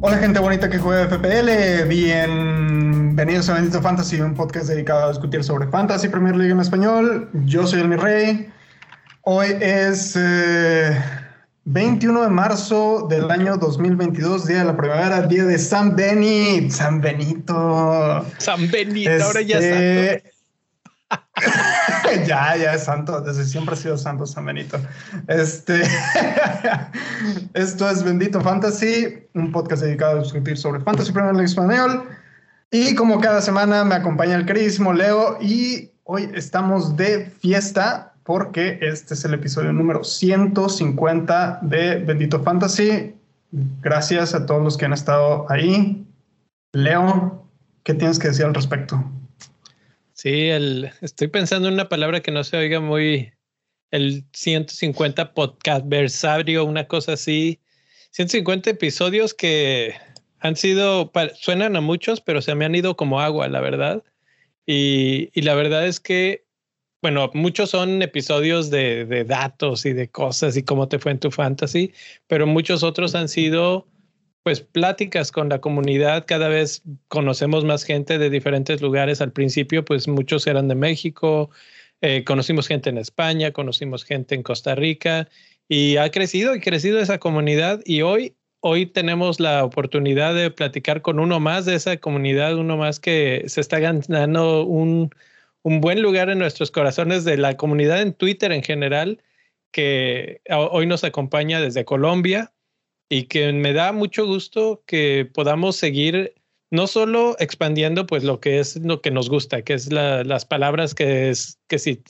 Hola gente bonita que juega FPL, bienvenidos a Bendito Fantasy, un podcast dedicado a discutir sobre Fantasy Premier League en español. Yo soy el mi rey. Hoy es 21 eh, de marzo del año 2022, día de la primavera, día de San Benito. San Benito. San Benito, ahora ya es santo. ya, ya es santo, desde siempre ha sido santo San Benito. Este, esto es Bendito Fantasy, un podcast dedicado a discutir sobre Fantasy Premier League español. Y como cada semana me acompaña el queridísimo Leo y hoy estamos de fiesta porque este es el episodio número 150 de Bendito Fantasy. Gracias a todos los que han estado ahí. Leo, ¿qué tienes que decir al respecto? Sí, el, estoy pensando en una palabra que no se oiga muy, el 150 podcast versario, una cosa así. 150 episodios que han sido, suenan a muchos, pero se me han ido como agua, la verdad. Y, y la verdad es que, bueno, muchos son episodios de, de, datos y de cosas y cómo te fue en tu fantasy, pero muchos otros han sido pues pláticas con la comunidad, cada vez conocemos más gente de diferentes lugares. Al principio, pues muchos eran de México, eh, conocimos gente en España, conocimos gente en Costa Rica y ha crecido y crecido esa comunidad y hoy, hoy tenemos la oportunidad de platicar con uno más de esa comunidad, uno más que se está ganando un, un buen lugar en nuestros corazones de la comunidad en Twitter en general, que hoy nos acompaña desde Colombia y que me da mucho gusto que podamos seguir no solo expandiendo pues lo que es lo que nos gusta, que es las palabras que es que si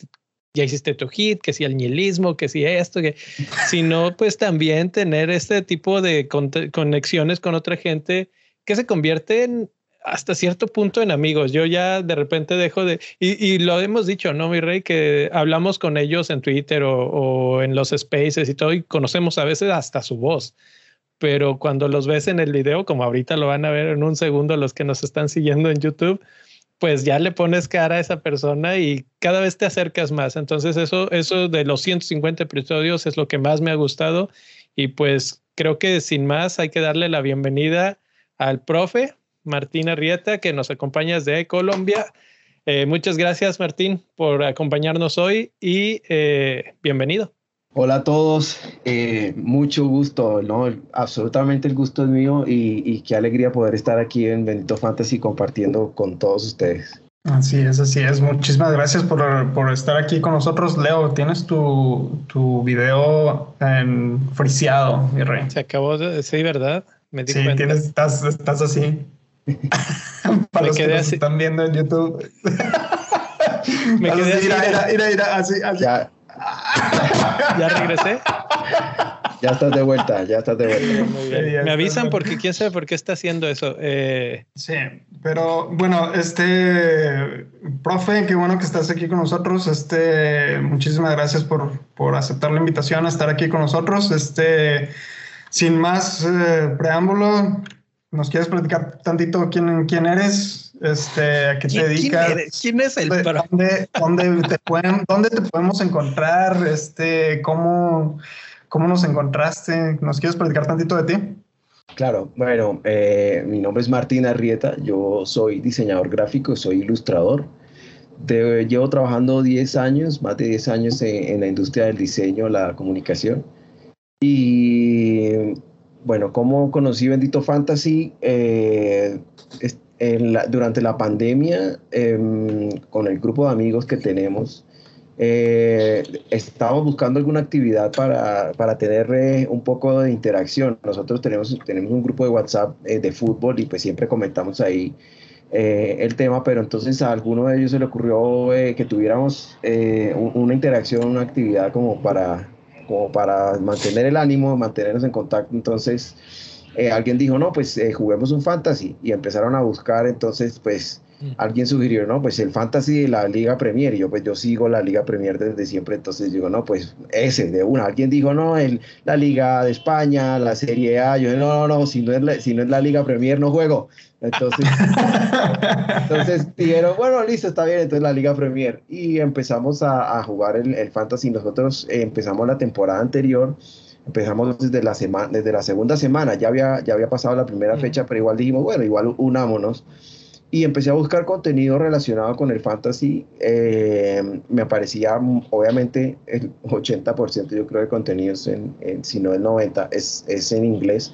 ya hiciste tu hit, que si el nihilismo, que si esto, que, sino pues también tener este tipo de conexiones con otra gente que se convierten hasta cierto punto en amigos. Yo ya de repente dejo de, y, y lo hemos dicho, ¿no, mi rey? Que hablamos con ellos en Twitter o, o, en los spaces y todo, y conocemos a veces hasta su voz pero cuando los ves en el video, como ahorita lo van a ver en un segundo los que nos están siguiendo en YouTube, pues ya le pones cara a esa persona y cada vez te acercas más. Entonces eso, eso de los 150 episodios es lo que más me ha gustado y pues creo que sin más hay que darle la bienvenida al profe Martín Arrieta que nos acompaña desde Colombia. Eh, muchas gracias Martín por acompañarnos hoy y eh, bienvenido. Hola a todos, eh, mucho gusto, ¿no? Absolutamente el gusto es mío y, qué alegría poder estar aquí en Bendito Fantasy compartiendo con todos ustedes. Así es, así es. Muchísimas gracias por, por estar aquí con nosotros. Leo, tienes tu, tu video en friseado, mi rey. Se acabó de sí, ¿verdad? Me sí, Tienes, estás, estás así. Para los que nos están viendo en YouTube. Me quedé así. Mira, mira, mira, así, así. Ya. ¿Ya regresé? Ya estás de vuelta, ya estás de vuelta. Me avisan porque quién sabe por qué está haciendo eso. Eh... Sí, pero bueno, este, profe, qué bueno que estás aquí con nosotros. Este, muchísimas gracias por, por aceptar la invitación a estar aquí con nosotros. Este, sin más eh, preámbulo, ¿nos quieres platicar tantito quién, quién eres? Este, ¿A qué te dedicas? ¿Quién, es el ¿Dónde, dónde, te pueden, ¿Dónde te podemos encontrar? Este, ¿cómo, ¿Cómo nos encontraste? ¿Nos quieres platicar tantito de ti? Claro, bueno, eh, mi nombre es Martín Arrieta, yo soy diseñador gráfico, soy ilustrador. llevo trabajando 10 años, más de 10 años en, la industria del diseño, la comunicación. Y bueno, ¿cómo conocí Bendito Fantasy? Eh, durante la pandemia, em, con el grupo de amigos que tenemos, eh, estábamos buscando alguna actividad para, para tener eh, un poco de interacción. Nosotros tenemos, tenemos un grupo de WhatsApp eh, de fútbol y pues siempre comentamos ahí el tema, pero entonces a alguno de ellos se le ocurrió que tuviéramos una interacción, una actividad como para, como para mantener el ánimo, mantenernos en contacto. Entonces, eh, alguien dijo, no, pues eh, juguemos un fantasy y empezaron a buscar, entonces pues mm. alguien sugirió, no, pues el fantasy de la Liga Premier y yo pues yo sigo la Liga Premier desde siempre, entonces digo, no, pues ese de una, alguien dijo, no, el, la Liga de España, la Serie A, yo no, no, no, si no es la, si no es la Liga Premier no juego, Entonces, entonces dijeron, bueno, listo, está bien, entonces la Liga Premier. Y empezamos a, jugar el, el, Fantasy. Nosotros eh, empezamos la temporada anterior, empezamos desde la, semana, desde la segunda semana, ya había, ya había pasado la primera fecha, pero igual dijimos, bueno, igual unámonos y empecé a buscar contenido relacionado con el fantasy. Eh, me aparecía, obviamente, el 80% yo creo de contenidos, en, si no el 90%, es, es en inglés.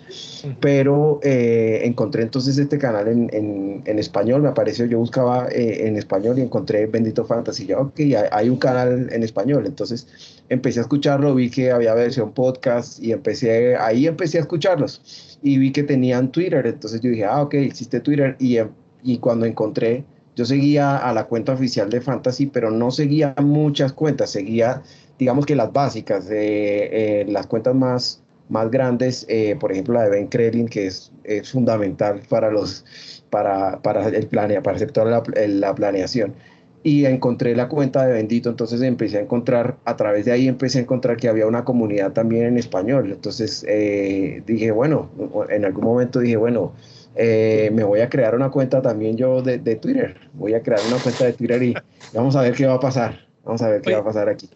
Pero eh, encontré entonces este canal en, en, en, español, me apareció, yo buscaba eh, en español y encontré Bendito Fantasy. Ya, ok, hay un canal en español. Entonces empecé a escucharlo, vi que había versión podcast y empecé, ahí empecé a escucharlos. Y vi que tenían Twitter, entonces yo dije, ah, ok, existe Twitter. Y em, y cuando encontré, yo seguía a la cuenta oficial de Fantasy, pero no seguía muchas cuentas, seguía, digamos que las básicas, eh, las cuentas más, más grandes, eh, por ejemplo la de Ben Krelin, que es, es fundamental para, los, para, para el planea, para hacer la, la planeación. Y encontré la cuenta de Bendito, entonces empecé a encontrar, a través de ahí empecé a encontrar que había una comunidad también en español, entonces eh, dije, bueno, en algún momento dije, bueno, eh, me voy a crear una cuenta también yo de, Twitter. Voy a crear una cuenta de Twitter y vamos a ver qué va a pasar. Vamos a ver qué va a pasar aquí.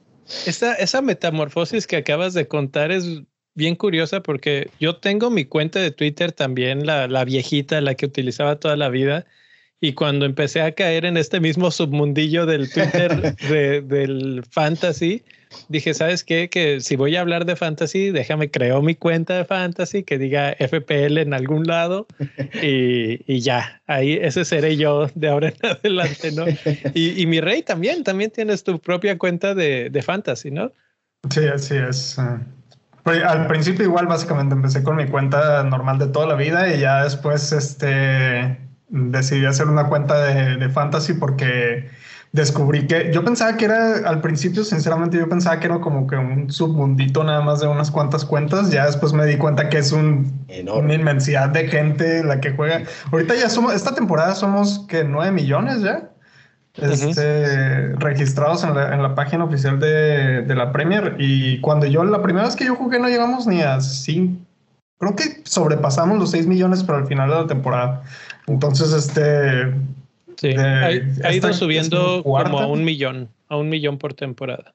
Esa, esa metamorfosis que acabas de contar es bien curiosa porque yo tengo mi cuenta de Twitter también, la, la viejita, la que utilizaba toda la vida. Y cuando empecé a caer en este mismo submundillo del Twitter del fantasy, dije, ¿sabes qué? Que si voy a hablar de fantasy, déjame creo mi cuenta de fantasy que diga FPL en algún lado y, ya, ahí ese seré yo de ahora en adelante, ¿no? Y, mi rey también, también tienes tu propia cuenta de, de fantasy, ¿no? Sí, así es. Pues, al principio igual básicamente empecé con mi cuenta normal de toda la vida y ya después este, decidí hacer una cuenta de, de fantasy porque descubrí que yo pensaba que era, al principio, sinceramente, yo pensaba que era como que un submundito nada más de unas cuantas cuentas. Ya después me di cuenta que es un, una inmensidad de gente la que juega. Ahorita ya somos, esta temporada somos que 9 millones ya. Este, registrados en la, en la, página oficial de, de, la Premier y cuando yo la primera vez que yo jugué no llegamos ni a 5 creo que sobrepasamos los 6 millones para el final de la temporada entonces este Sí, ha, ido subiendo como a un millón, a un millón por temporada.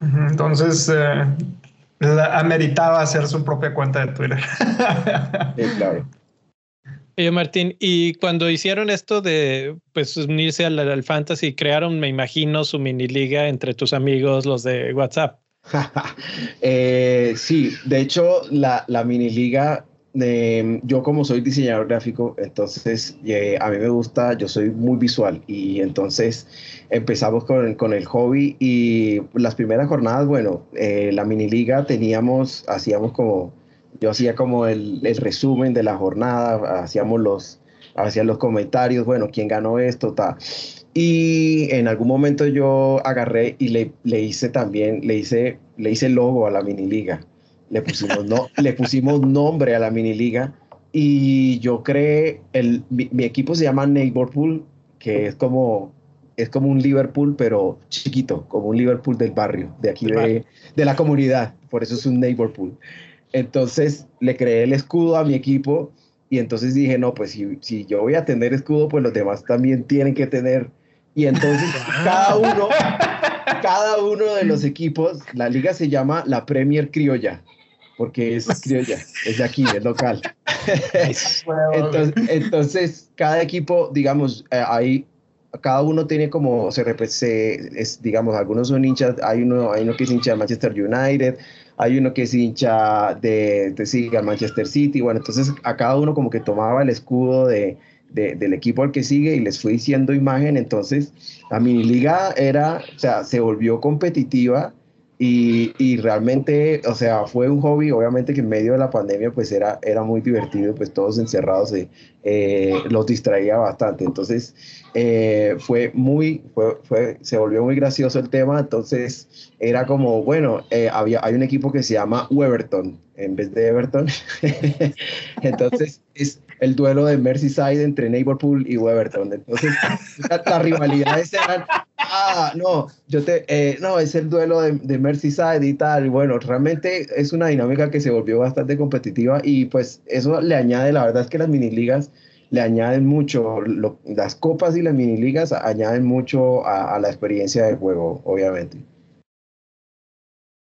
Entonces, eh, ameritaba hacer su propia cuenta de Twitter. sí, claro. Oye, Martín, y cuando hicieron esto de pues unirse al, al, fantasy, crearon, me imagino, su mini liga entre tus amigos, los de WhatsApp. eh, sí, de hecho, la, la mini liga yo como soy diseñador gráfico, entonces eh, a mí me gusta, yo soy muy visual y entonces empezamos con, con el hobby y las primeras jornadas, bueno, eh, la mini liga teníamos, hacíamos como, yo hacía como el, el, resumen de la jornada, hacíamos los, hacía los comentarios, bueno, quién ganó esto, ta. Y en algún momento yo agarré y le, le hice también, le hice, le hice logo a la mini liga le pusimos, no, le pusimos nombre a la mini liga y yo creé, el, mi, equipo se llama Neighborpool, que es como, es como un Liverpool, pero chiquito, como un Liverpool del barrio, de aquí de, de la comunidad, por eso es un Neighborpool. Entonces le creé el escudo a mi equipo y entonces dije, no, pues si, si yo voy a tener escudo, pues los demás también tienen que tener. Y entonces cada uno, cada uno de los equipos, la liga se llama la Premier Criolla porque es criolla, es de aquí, es local. entonces, cada equipo, digamos, eh, ahí cada uno tiene como, se, es, digamos, algunos son hinchas, hay uno, hay uno que es hincha de Manchester United, hay uno que es hincha de, de Manchester City, bueno, entonces a cada uno como que tomaba el escudo de, del equipo al que sigue y les fue diciendo imagen, entonces la mini liga era, o sea, se volvió competitiva y, y, realmente, o sea, fue un hobby, obviamente que en medio de la pandemia pues era, era muy divertido, pues todos encerrados eh, eh los distraía bastante. Entonces, eh, fue muy, fue, fue, se volvió muy gracioso el tema, entonces era como, bueno, había, hay un equipo que se llama Weberton en vez de Everton. entonces, es el duelo de Merseyside entre Liverpool y Weberton. Entonces, las rivalidades eran ah, no, yo te, eh, no, es el duelo de, de, Merseyside y tal. Bueno, realmente es una dinámica que se volvió bastante competitiva y pues eso le añade, la verdad es que las mini ligas le añaden mucho, las copas y las mini ligas añaden mucho a, la experiencia del juego, obviamente.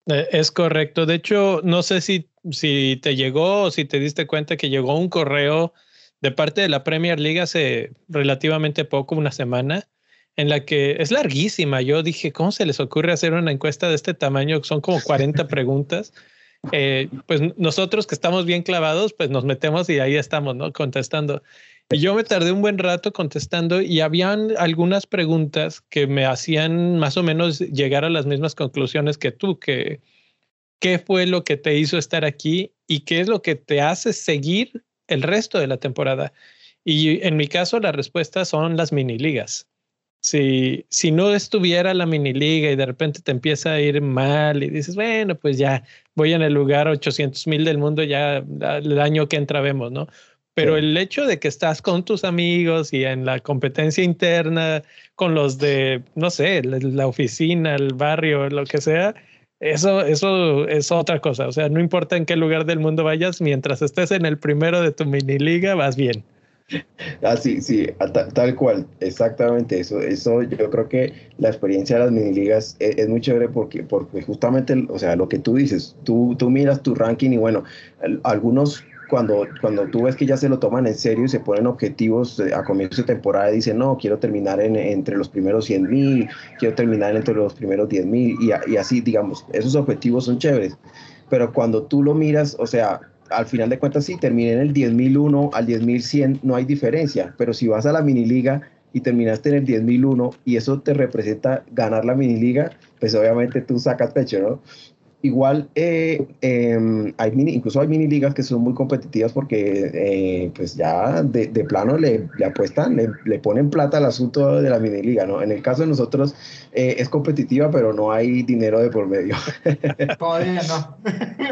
Eh, es correcto. De hecho, no sé si, si te llegó o si te diste cuenta que llegó un correo de parte de la Premier League hace relativamente poco, una semana, en la que es larguísima. Yo dije, ¿cómo se les ocurre hacer una encuesta de este tamaño? Son como 40 preguntas. Eh, pues nosotros que estamos bien clavados, pues nos metemos y ahí estamos, ¿no? Contestando. Y yo me tardé un buen rato contestando y habían algunas preguntas que me hacían más o menos llegar a las mismas conclusiones que tú, que qué fue lo que te hizo estar aquí y qué es lo que te hace seguir el resto de la temporada. Y en mi caso, la respuesta son las mini ligas. Si, si no estuviera la mini liga y de repente te empieza a ir mal y dices, bueno, pues ya voy en el lugar 800 mil del mundo, ya el año que entra vemos, ¿no? Pero el hecho de que estás con tus amigos y en la competencia interna, con los de, no sé, la, oficina, el barrio, lo que sea, eso, eso es otra cosa. O sea, no importa en qué lugar del mundo vayas, mientras estés en el primero de tu mini liga, vas bien. Ah, sí, sí, tal, cual, exactamente eso. Eso yo creo que la experiencia de las mini ligas es, es, muy chévere porque, porque justamente, o sea, lo que tú dices, tú, tú miras tu ranking y bueno, algunos cuando, cuando tú ves que ya se lo toman en serio y se ponen objetivos a comienzo de temporada dicen, no, quiero terminar en, entre los primeros 100 mil, quiero terminar entre los primeros 10 mil y, y así, digamos, esos objetivos son chéveres. Pero cuando tú lo miras, o sea, al final de cuentas, sí, terminé en el 10.001 al 10.100, no hay diferencia, pero si vas a la mini liga y terminaste en el 10.001 y eso te representa ganar la mini liga, pues obviamente tú sacas pecho, ¿no? Igual, eh, em, hay mini, incluso hay mini ligas que son muy competitivas porque eh, pues ya de, plano le, apuestan, le, ponen plata al asunto de la mini liga, ¿no? En el caso de nosotros eh, es competitiva, pero no hay dinero de por medio. Todavía no.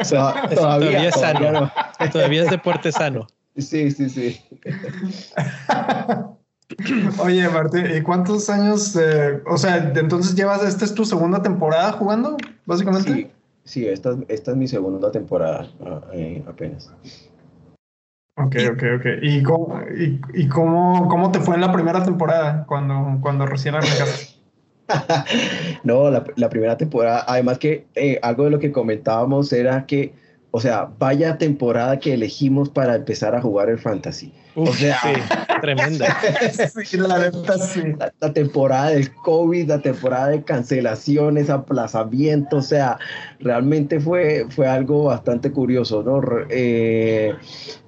todavía, es sano. Todavía es deporte sano. Sí, sí, sí. Oye, Martín, ¿y cuántos años, o sea, entonces llevas, esta es tu segunda temporada jugando, básicamente? Sí. Sí, esta, esta es mi segunda temporada ah, eh, apenas. Ok, ok, ok. ¿Y, cómo, y, cómo, cómo, te fue en la primera temporada cuando, cuando recién arrancaste? no, la, la, primera temporada, además que eh, algo de lo que comentábamos era que o sea, vaya temporada que elegimos para empezar a jugar el fantasy. O sea, sí, tremenda. sí, la, sí. La, temporada del COVID, la temporada de cancelaciones, aplazamientos, o sea, realmente fue, fue algo bastante curioso, ¿no? Eh,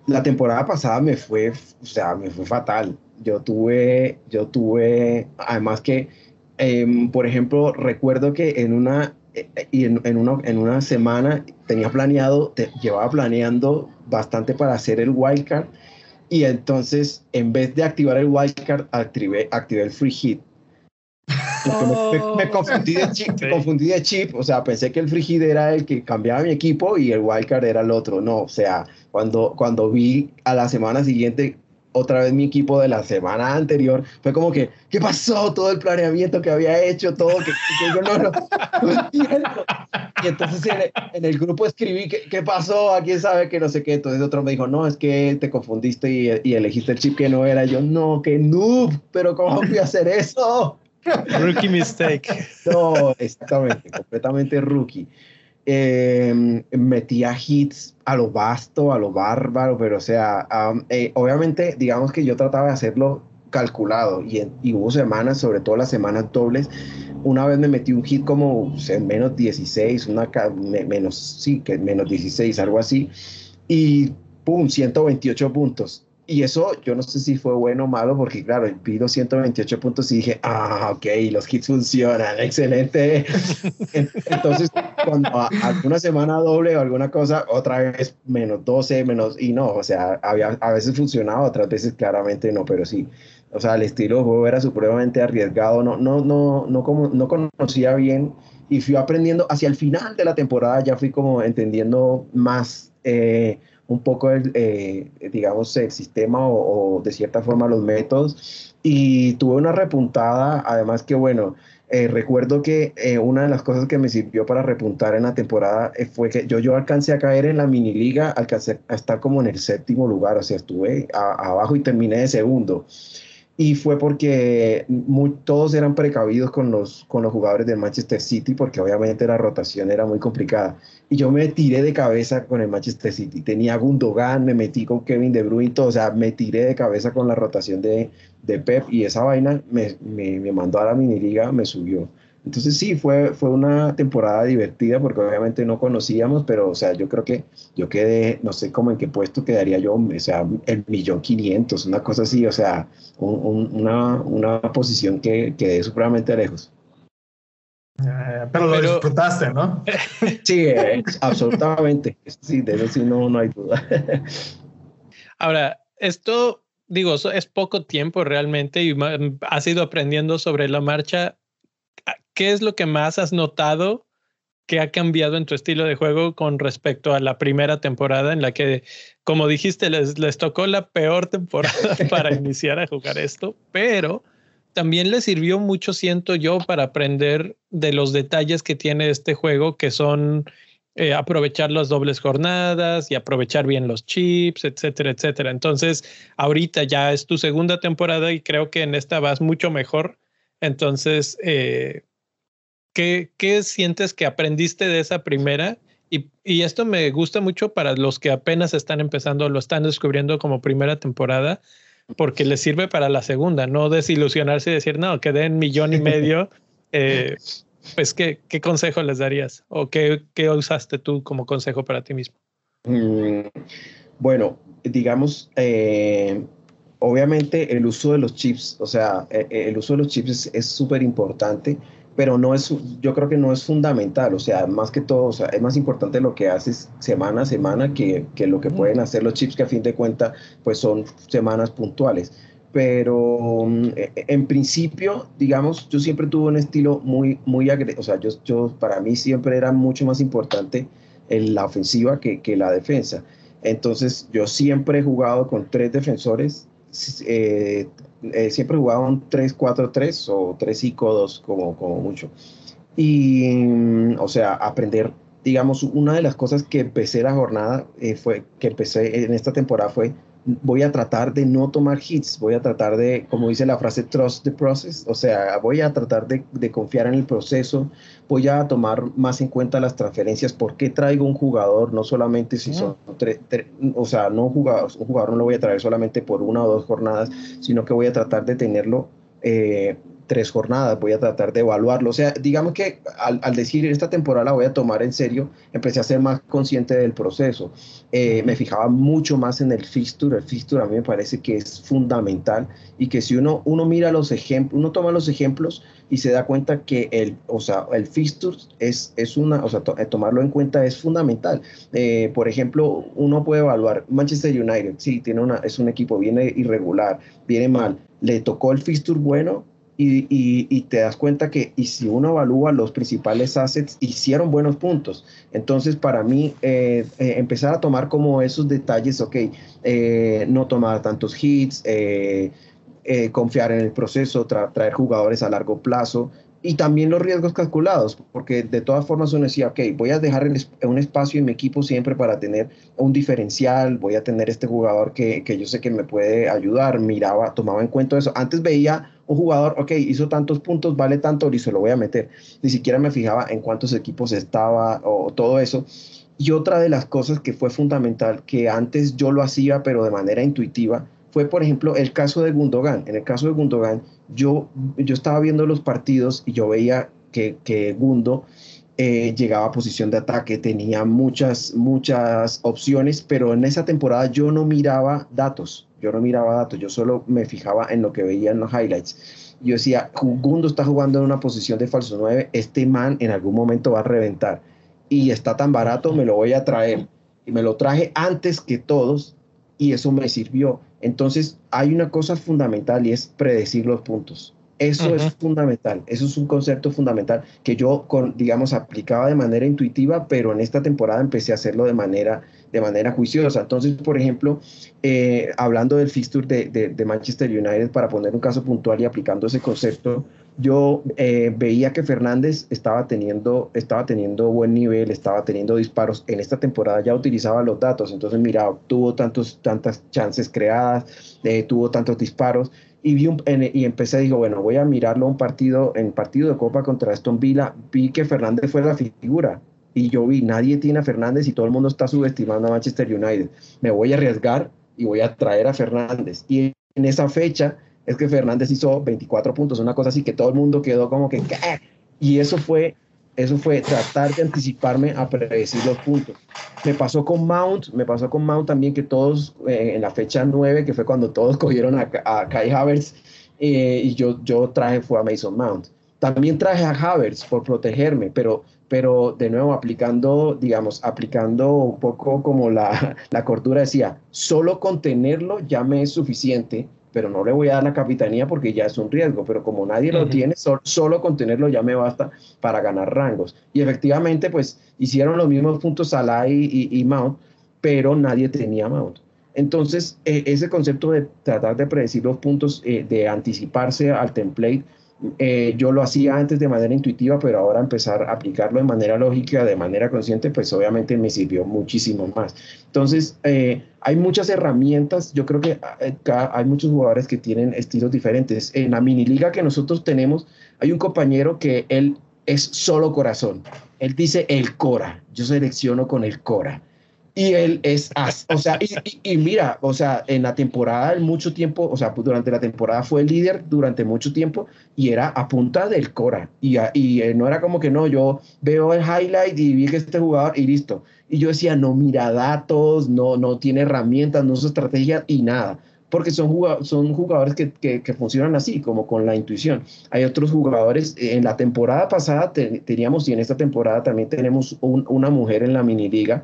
la temporada pasada me fue, o sea, me fue fatal. Yo tuve, yo tuve, además que, em, por ejemplo, recuerdo que en una y en, en, una, en una semana tenía planeado, llevaba planeando bastante para hacer el wildcard y entonces en vez de activar el wildcard activé, activé el free hit. Me, confundí de chip, confundí de chip, o sea, pensé que el free hit era el que cambiaba mi equipo y el wildcard era el otro. No, o sea, cuando, cuando vi a la semana siguiente otra vez mi equipo de la semana anterior, fue como que, ¿qué pasó? Todo el planeamiento que había hecho, todo, que, yo no, lo entiendo. Y entonces en el, grupo escribí, ¿qué, ¿qué, pasó? ¿A quién sabe que no sé qué? Entonces otro me dijo, no, es que te confundiste y, y elegiste el chip que no era. Yo, no, que noob, pero ¿cómo fui a hacer eso? Rookie mistake. No, exactamente, completamente rookie eh, metía hits a lo vasto, a lo bárbaro, pero o sea, eh, obviamente, digamos que yo trataba de hacerlo calculado y, hubo semanas, sobre todo las semanas dobles, una vez me metí un hit como en menos 16, una menos, sí, que menos 16, algo así, y pum, 128 puntos. Y eso yo no sé si fue bueno o malo, porque claro, vi los 128 puntos y dije, ah, ok, los hits funcionan, excelente. Entonces, cuando alguna semana doble o alguna cosa, otra vez menos 12, menos, y no, o sea, había, a veces funcionaba, otras veces claramente no, pero sí. O sea, el estilo de juego era supremamente arriesgado, no, no, no, no, como, no conocía bien y fui aprendiendo hacia el final de la temporada, ya fui como entendiendo más. Eh, un poco, el, eh, digamos, el sistema o, de cierta forma los métodos. Y tuve una repuntada, además que bueno, eh, recuerdo que eh, una de las cosas que me sirvió para repuntar en la temporada fue que yo, yo alcancé a caer en la mini liga, alcancé a estar como en el séptimo lugar, o sea, estuve abajo y terminé de segundo y fue porque todos eran precavidos con los, con los jugadores del Manchester City porque obviamente la rotación era muy complicada. Y yo me tiré de cabeza con el Manchester City. Tenía Gundogan, me metí con Kevin De Bruyne, todo, o sea, me tiré de cabeza con la rotación de, de Pep y esa vaina me, me, me mandó a la mini liga, me subió. Entonces sí, fue, fue una temporada divertida porque obviamente no conocíamos, pero o sea, yo creo que yo quedé, no sé cómo en qué puesto quedaría yo, o sea, el millón quinientos, una cosa así, o sea, una, una, posición que quedé supremamente lejos. Eh, pero lo disfrutaste, ¿no? sí, eh, absolutamente. Sí, de eso sí no, no hay duda. Ahora, esto, digo, es poco tiempo realmente y has ido aprendiendo sobre la marcha ¿qué es lo que más has notado que ha cambiado en tu estilo de juego con respecto a la primera temporada en la que, como dijiste, les, les tocó la peor temporada para iniciar a jugar esto, pero también les sirvió mucho, siento yo, para aprender de los detalles que tiene este juego, que son eh, aprovechar las dobles jornadas y aprovechar bien los chips, etcétera, etcétera. Entonces, ahorita ya es tu segunda temporada y creo que en esta vas mucho mejor. Entonces, eh, ¿Qué, sientes que aprendiste de esa primera? Y, esto me gusta mucho para los que apenas están empezando, lo están descubriendo como primera temporada, porque les sirve para la segunda, no desilusionarse y decir, no, quedé en millón y medio. Eh, pues, ¿qué, ¿qué, consejo les darías? ¿O qué, qué, usaste tú como consejo para ti mismo? Mm, bueno, digamos, eh, obviamente el uso de los chips, o sea, eh, el uso de los chips es súper importante pero no es, yo creo que no es fundamental, o sea, más que todo, o sea, es más importante lo que haces semana a semana que, que lo que pueden hacer los chips que a fin de cuentas, pues son semanas puntuales. Pero mm, e, en principio, digamos, yo siempre tuve un estilo muy, muy agresivo, o sea, yo, yo, para mí siempre era mucho más importante en la ofensiva que, que la defensa. Entonces, yo siempre he jugado con tres defensores, eh, eh, siempre jugaba un 3-4-3 o 3-5-2 como, como mucho. Y, mm, o sea, aprender, digamos, una de las cosas que empecé la jornada, eh, fue, que empecé en esta temporada fue voy a tratar de no tomar hits, voy a tratar de, como dice la frase, trust the process, o sea, voy a tratar de, de confiar en el proceso, voy a tomar más en cuenta las transferencias, por qué traigo un jugador, no solamente si son tres, o sea, no jugador, un jugador no lo voy a traer solamente por una o dos jornadas, sino que voy a tratar de tenerlo eh, tres jornadas, voy a tratar de evaluarlo. O sea, digamos que al, decir esta temporada la voy a tomar en serio, empecé a ser más consciente del proceso. Eh, me fijaba mucho más en el fixture. El fixture a mí me parece que es fundamental y que si uno, uno mira los ejemplos, uno toma los ejemplos y se da cuenta que el, o sea, el fixture es, es una, o sea, eh, tomarlo en cuenta es fundamental. Eh, por ejemplo, uno puede evaluar Manchester United, sí, tiene una, es un equipo, viene irregular, viene mal, le tocó el fixture bueno, y, y, te das cuenta que, y si uno evalúa los principales assets, hicieron buenos puntos. Entonces, para mí, eh, eh, empezar a tomar como esos detalles, ok, eh, no tomar tantos hits, confiar en el proceso, traer jugadores a largo plazo, y también los riesgos calculados, porque de todas formas uno decía, ok, voy a dejar un espacio en mi equipo siempre para tener un diferencial, voy a tener este jugador que, que, yo sé que me puede ayudar, miraba, tomaba en cuenta eso. Antes veía un jugador, ok, hizo tantos puntos, vale tanto, y se lo voy a meter. Ni siquiera me fijaba en cuántos equipos estaba o todo eso. Y otra de las cosas que fue fundamental, que antes yo lo hacía, pero de manera intuitiva, fue, por ejemplo, el caso de Gundogan. En el caso de Gundogan, yo, yo estaba viendo los partidos y yo veía que, que Gundo eh, llegaba a posición de ataque, tenía muchas, muchas opciones, pero en esa temporada yo no miraba datos, yo no miraba datos, yo solo me fijaba en lo que veía en los highlights. Yo decía, Gundo está jugando en una posición de falso 9, este man en algún momento va a reventar y está tan barato, me lo voy a traer. Y me lo traje antes que todos y eso me sirvió. Entonces, hay una cosa fundamental y es predecir los puntos. Eso es fundamental, eso es un concepto fundamental que yo, con, digamos, aplicaba de manera intuitiva, pero en esta temporada empecé a hacerlo de manera, de manera juiciosa. Entonces, por ejemplo, eh, hablando del fixture de, de, Manchester United, para poner un caso puntual y aplicando ese concepto, yo eh, veía que Fernández estaba teniendo, estaba teniendo buen nivel, estaba teniendo disparos. En esta temporada ya utilizaba los datos, entonces mira, tuvo tantos, tantas chances creadas, eh, tuvo tantos disparos y, vi un, y empecé, digo, bueno, voy a mirarlo un partido, en partido de Copa contra Aston Villa, vi que Fernández fue la figura y yo vi, nadie tiene a Fernández y todo el mundo está subestimando a Manchester United. Me voy a arriesgar y voy a traer a Fernández. Y en esa fecha es que Fernández hizo 24 puntos, una cosa así que todo el mundo quedó como que, ¿qué? Y eso fue eso fue tratar de anticiparme a predecir los puntos. Me pasó con Mount, me pasó con Mount también que todos eh, en la fecha 9, que fue cuando todos cogieron a, a Kai Havertz, eh, y yo, yo traje fue a Mason Mount. También traje a Havertz por protegerme, pero, pero de nuevo aplicando, digamos, aplicando un poco como la, la cordura decía, solo contenerlo ya me es suficiente pero no le voy a dar la capitanía porque ya es un riesgo, pero como nadie lo tiene, solo con tenerlo ya me basta para ganar rangos. Y efectivamente, pues hicieron los mismos puntos Salah y, y, Mount, pero nadie tenía Mount. Entonces, e, ese concepto de tratar de predecir los puntos, eh, de anticiparse al template, eh, yo lo hacía antes de manera intuitiva, pero ahora empezar a aplicarlo de manera lógica, de manera consciente, pues obviamente me sirvió muchísimo más. Entonces, eh, hay muchas herramientas, yo creo que eh, hay muchos jugadores que tienen estilos diferentes. En la mini liga que nosotros tenemos, hay un compañero que él es solo corazón. Él dice el Cora, yo selecciono con el Cora. Y él es, o sea, y, mira, o sea, en la temporada, en mucho tiempo, o sea, durante la temporada fue el líder durante mucho tiempo y era a punta del Cora. Y, y eh, no era como que no, yo veo el highlight y vi que este jugador y listo. Y yo decía, no mira datos, no, no tiene herramientas, no su estrategia y nada. Porque son, jugadores, son jugadores que, que, funcionan así, como con la intuición. Hay otros jugadores, en la temporada pasada teníamos y en esta temporada también tenemos una mujer en la mini liga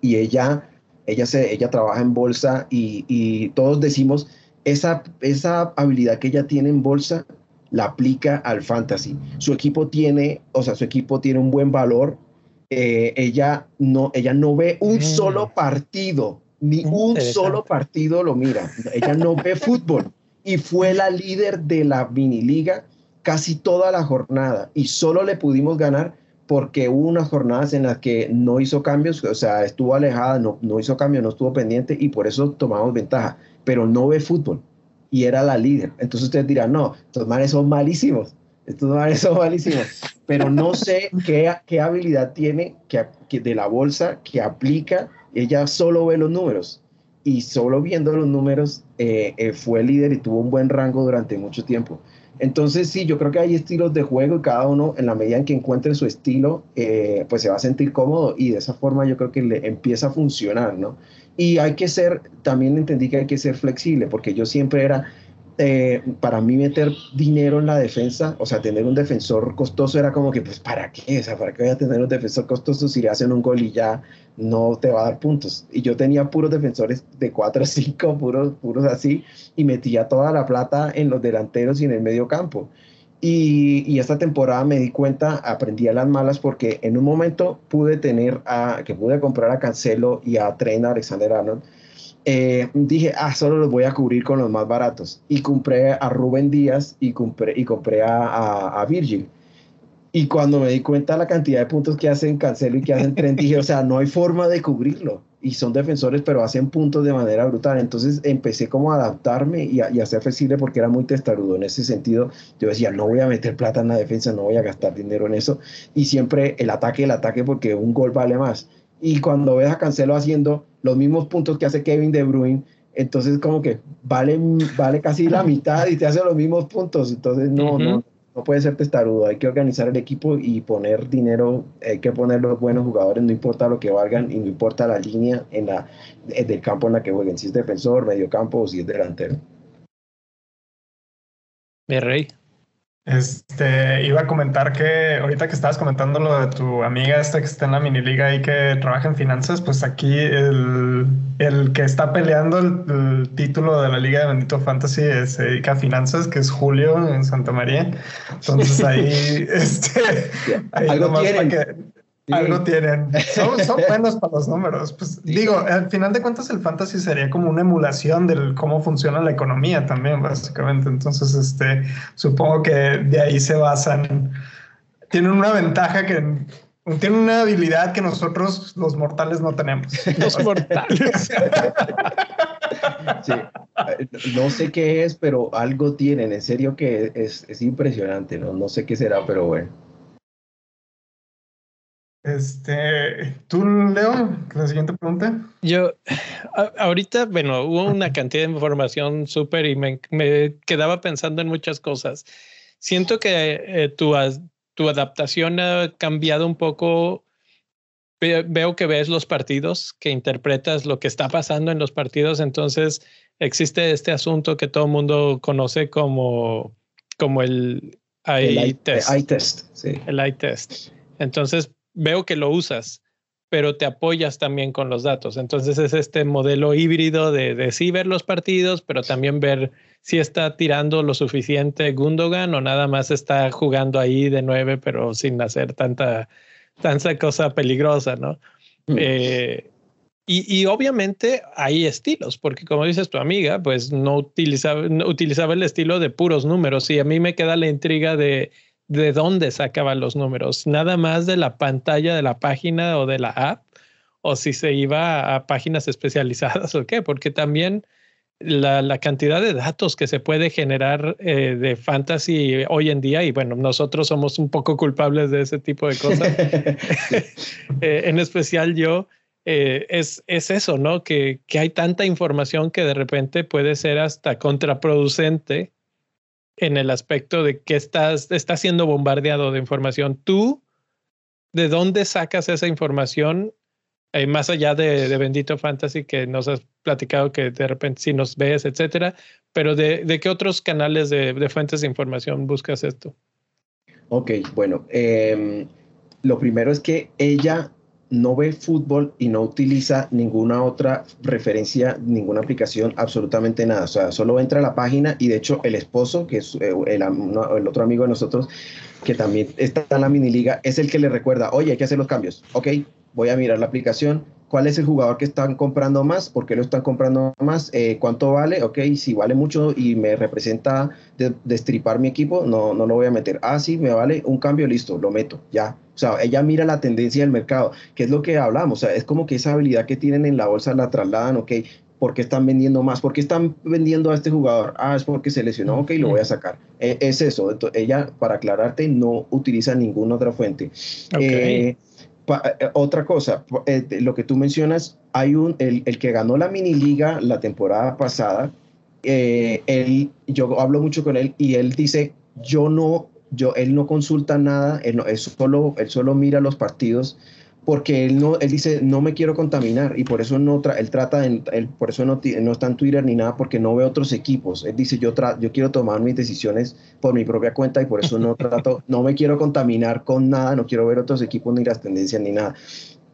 y ella, ella, se, ella trabaja en bolsa y, todos decimos, esa, esa habilidad que ella tiene en bolsa la aplica al fantasy. Su equipo tiene, o sea, su equipo tiene un buen valor. Eh, ella, no, ella no ve un mm. solo partido, ni un solo partido lo mira. Ella no ve fútbol y fue la líder de la mini liga casi toda la jornada y solo le pudimos ganar porque hubo unas jornadas en las que no hizo cambios, o sea, estuvo alejada, no, no hizo cambios, no estuvo pendiente y por eso tomamos ventaja, pero no ve fútbol y era la líder. Entonces ustedes dirán, no, estos manes son malísimos, estos manes son malísimos, pero no sé qué, qué habilidad tiene que, que de la bolsa que aplica, ella solo ve los números y solo viendo los números eh, eh, fue líder y tuvo un buen rango durante mucho tiempo. Entonces, sí, yo creo que hay estilos de juego y cada uno, en la medida en que encuentre su estilo, eh, pues se va a sentir cómodo y de esa forma yo creo que le empieza a funcionar, ¿no? Y hay que ser, también entendí que hay que ser flexible, porque yo siempre era, eh, para mí meter dinero en la defensa, o sea, tener un defensor costoso era como que, pues, ¿para qué? O sea, ¿para qué voy a tener un defensor costoso si le hacen un gol y ya no te va a dar puntos? Y yo tenía puros defensores de 4 o 5, puros, puros así, y metía toda la plata en los delanteros y en el medio campo. Y, y, esta temporada me di cuenta, aprendí a las malas porque en un momento pude tener a, que pude comprar a Cancelo y a Trent Alexander Arnold eh, dije, ah, solo los voy a cubrir con los más baratos. Y compré a Rubén Díaz y compré, y compré a, a, Virgil. Y cuando me di cuenta la cantidad de puntos que hacen Cancelo y que hacen Trent, dije, o sea, no hay forma de cubrirlo. Y son defensores, pero hacen puntos de manera brutal. Entonces empecé como a adaptarme y a, y a ser flexible porque era muy testarudo. En ese sentido, yo decía, no voy a meter plata en la defensa, no voy a gastar dinero en eso. Y siempre el ataque, el ataque, porque un gol vale más. Y cuando ves a Cancelo haciendo los mismos puntos que hace Kevin De Bruyne, entonces como que vale, vale casi la mitad y te hace los mismos puntos. Entonces no, no, no puede ser testarudo. Hay que organizar el equipo y poner dinero, hay que poner los buenos jugadores, no importa lo que valgan y no importa la línea en la, del campo en la que jueguen, si es defensor, medio campo o si es delantero. Mi rey. Este, iba a comentar que ahorita que estabas comentando lo de tu amiga esta que está en la mini liga y que trabaja en finanzas, pues aquí el, el que está peleando el, título de la liga de Bendito Fantasy se dedica a finanzas, que es Julio en Santa María. Entonces ahí, este, ahí algo tienen. Que, algo tienen. Son, son, buenos para los números. Pues digo, al final de cuentas el fantasy sería como una emulación del cómo funciona la economía también, básicamente. Entonces, este, supongo que de ahí se basan. Tienen una ventaja que tienen una habilidad que nosotros los mortales no tenemos. Los mortales. Sí. No sé qué es, pero algo tienen. En serio que es, es impresionante. ¿no? no sé qué será, pero bueno. Este, tú, Leo, la siguiente pregunta. Yo, ahorita, bueno, hubo una cantidad de información súper y me, quedaba pensando en muchas cosas. Siento que eh, tu, tu adaptación ha cambiado un poco. Veo que ves los partidos, que interpretas lo que está pasando en los partidos, entonces existe este asunto que todo el mundo conoce como, como el eye test. El eye test, sí. El eye test. Entonces, veo que lo usas, pero te apoyas también con los datos. Entonces es este modelo híbrido de, de sí ver los partidos, pero también ver si está tirando lo suficiente Gundogan o nada más está jugando ahí de nueve, pero sin hacer tanta, tanta cosa peligrosa, ¿no? Mm. Eh, y, y, obviamente hay estilos, porque como dices tu amiga, pues no utilizaba, no utilizaba el estilo de puros números y a mí me queda la intriga de de dónde sacaban los números, nada más de la pantalla de la página o de la app, o si se iba a páginas especializadas o qué, porque también la, cantidad de datos que se puede generar eh, de fantasy hoy en día, y bueno, nosotros somos un poco culpables de ese tipo de cosas, eh, en especial yo, eh, es, es eso, ¿no? Que, que hay tanta información que de repente puede ser hasta contraproducente en el aspecto de que estás, estás siendo bombardeado de información. ¿Tú de dónde sacas esa información? Eh, más allá de, Bendito Fantasy, que nos has platicado que de repente sí nos ves, etcétera, pero de, qué otros canales de, de, fuentes de información buscas esto? Ok, bueno, em, lo primero es que ella no ve fútbol y no utiliza ninguna otra referencia, ninguna aplicación, absolutamente nada. O sea, solo entra a la página y de hecho el esposo, que es eh, el, el otro amigo de nosotros, que también está en la mini liga, es el que le recuerda, oye, hay que hacer los cambios. Ok, voy a mirar la aplicación, cuál es el jugador que están comprando más, por qué lo están comprando más, eh, cuánto vale, ok, si vale mucho y me representa destripar mi equipo, no, no lo voy a meter. Ah, sí, me vale un cambio, listo, lo meto, ya. O sea, ella mira la tendencia del mercado, que es lo que hablamos, o sea, es como que esa habilidad que tienen en la bolsa la trasladan, ok, ¿por qué están vendiendo más? ¿Por qué están vendiendo a este jugador? Ah, es porque se lesionó, ok, lo voy a sacar. E, es eso, ella, para aclararte, no utiliza ninguna otra fuente. Okay. Eh, eh, otra cosa, eh, lo que tú mencionas, hay un, el, el, que ganó la mini liga la temporada pasada, eh, él, yo hablo mucho con él y él dice, yo no, yo, él no consulta nada, él, solo, él solo mira los partidos porque él no, él dice, no me quiero contaminar y por eso no, él trata, él, por eso no, no está en Twitter ni nada, porque no ve otros equipos. Él dice, yo, yo quiero tomar mis decisiones por mi propia cuenta y por eso no trato, no me quiero contaminar con nada, no quiero ver otros equipos ni las tendencias ni nada.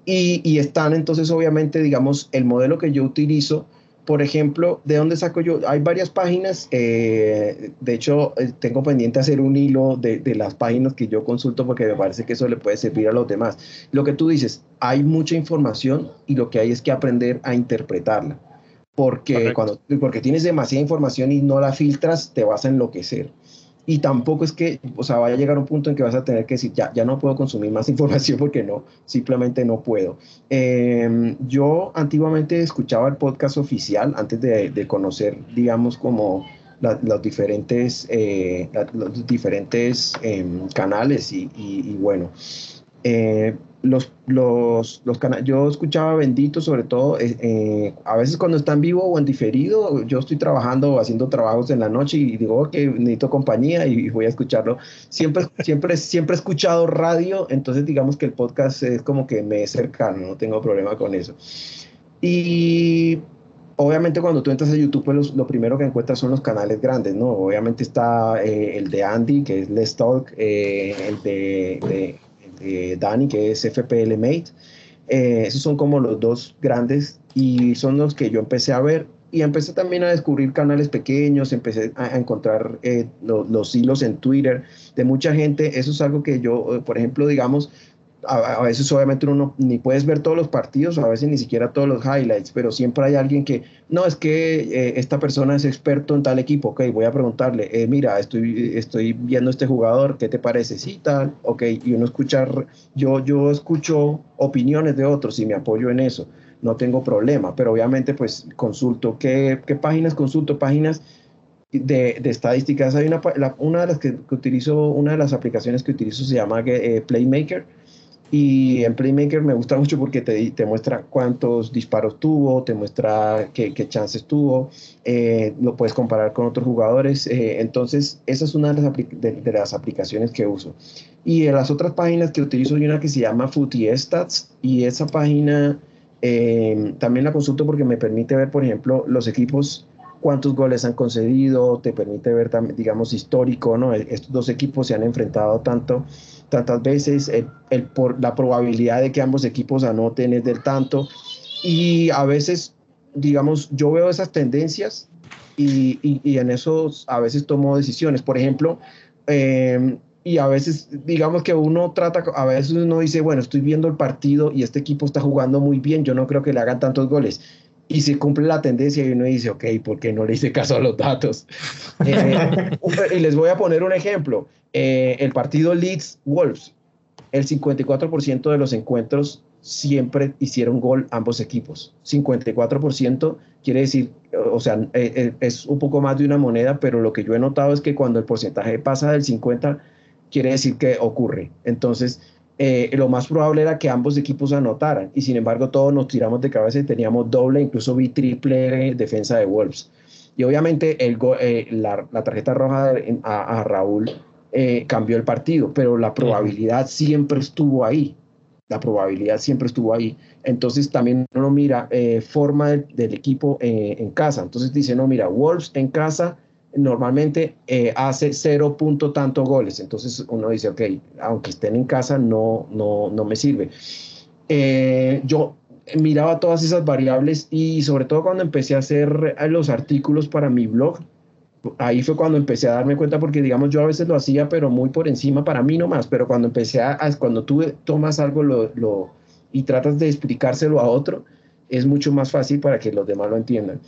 Y, y están entonces, obviamente, digamos, el modelo que yo utilizo por ejemplo, ¿de dónde saco yo? Hay varias páginas, eh, de hecho, eh, tengo pendiente hacer un hilo de, de, las páginas que yo consulto porque me parece que eso le puede servir a los demás. Lo que tú dices, hay mucha información y lo que hay es que aprender a interpretarla, porque, cuando, porque tienes demasiada información y no la filtras, te vas a enloquecer y tampoco es que, o sea, vaya a llegar un punto en que vas a tener que decir, ya, ya no puedo consumir más información porque no, simplemente no puedo. Em, yo antiguamente escuchaba el podcast oficial antes de, conocer, digamos, como los diferentes, eh, los diferentes em, canales y, y, bueno. Los, los, los canales, yo escuchaba Bendito sobre todo, eh, eh, a veces cuando está en vivo o en diferido, yo estoy trabajando o haciendo trabajos en la noche y digo que necesito compañía y, voy a escucharlo. Siempre, siempre, siempre he escuchado radio, entonces digamos que el podcast es como que me es cercano, no tengo problema con eso. Y obviamente cuando tú entras a YouTube, pues lo primero que encuentras son los canales grandes, ¿no? Obviamente está eh, el de Andy, que es Let's Talk, el, de, Danny, que es FPL Mate. Eh, esos son como los dos grandes y son los que yo empecé a ver y empecé también a descubrir canales pequeños, empecé a, encontrar los hilos en Twitter de mucha gente. Eso es algo que yo, por ejemplo, digamos, a, veces obviamente uno ni puedes ver todos los partidos, o a veces ni siquiera todos los highlights, pero siempre hay alguien que, no, es que eh, esta persona es experto en tal equipo, ok, voy a preguntarle, eh, mira, estoy, estoy viendo este jugador, ¿qué te parece? Sí, tal, ok, y uno escuchar, yo, yo escucho opiniones de otros y me apoyo en eso, no tengo problema, pero obviamente pues consulto, ¿qué, qué páginas consulto? Páginas de, de, estadísticas. Hay una, una de las que, utilizo, una de las aplicaciones que utilizo se llama eh, Playmaker y en Playmaker me gusta mucho porque te, te muestra cuántos disparos tuvo, te muestra qué, qué chances tuvo, eh, lo puedes comparar con otros jugadores. Eh, entonces, esa es una de las, de, las, aplicaciones que uso. Y en las otras páginas que utilizo hay una que se llama Footy Stats y esa página eh, también la consulto porque me permite ver, por ejemplo, los equipos cuántos goles han concedido, te permite ver, digamos, histórico, ¿no? Estos dos equipos se han enfrentado tanto tantas veces, por, la probabilidad de que ambos equipos anoten es del tanto, y a veces, digamos, yo veo esas tendencias y, y, en eso a veces tomo decisiones. Por ejemplo, em, y a veces, digamos que uno trata, a veces uno dice, bueno, estoy viendo el partido y este equipo está jugando muy bien, yo no creo que le hagan tantos goles. Y se cumple la tendencia y uno dice, ok, ¿por qué no le hice caso a los datos? Eh, y les voy a poner un ejemplo. Eh, el partido Leeds-Wolves, el 54% de los encuentros siempre hicieron gol ambos equipos. 54% quiere decir, o sea, eh, es un poco más de una moneda, pero lo que yo he notado es que cuando el porcentaje pasa del 50, quiere decir que ocurre. Entonces, lo más probable era que ambos equipos anotaran y sin embargo todos nos tiramos de cabeza y teníamos doble, incluso vi triple defensa de Wolves. Y obviamente el la, tarjeta roja a Raúl eh, cambió el partido, pero la probabilidad siempre estuvo ahí. La probabilidad siempre estuvo ahí. Entonces también uno mira eh, forma del, equipo eh, en casa. Entonces dice, no, mira, Wolves en casa normalmente hace cero punto tanto goles. Entonces uno dice, ok, aunque estén en casa, no, no, no me sirve. yo miraba todas esas variables y sobre todo cuando empecé a hacer los artículos para mi blog, ahí fue cuando empecé a darme cuenta, porque digamos yo a veces lo hacía, pero muy por encima para mí nomás, pero cuando empecé a, cuando tú tomas algo lo, lo, y tratas de explicárselo a otro, es mucho más fácil para que los demás lo entiendan.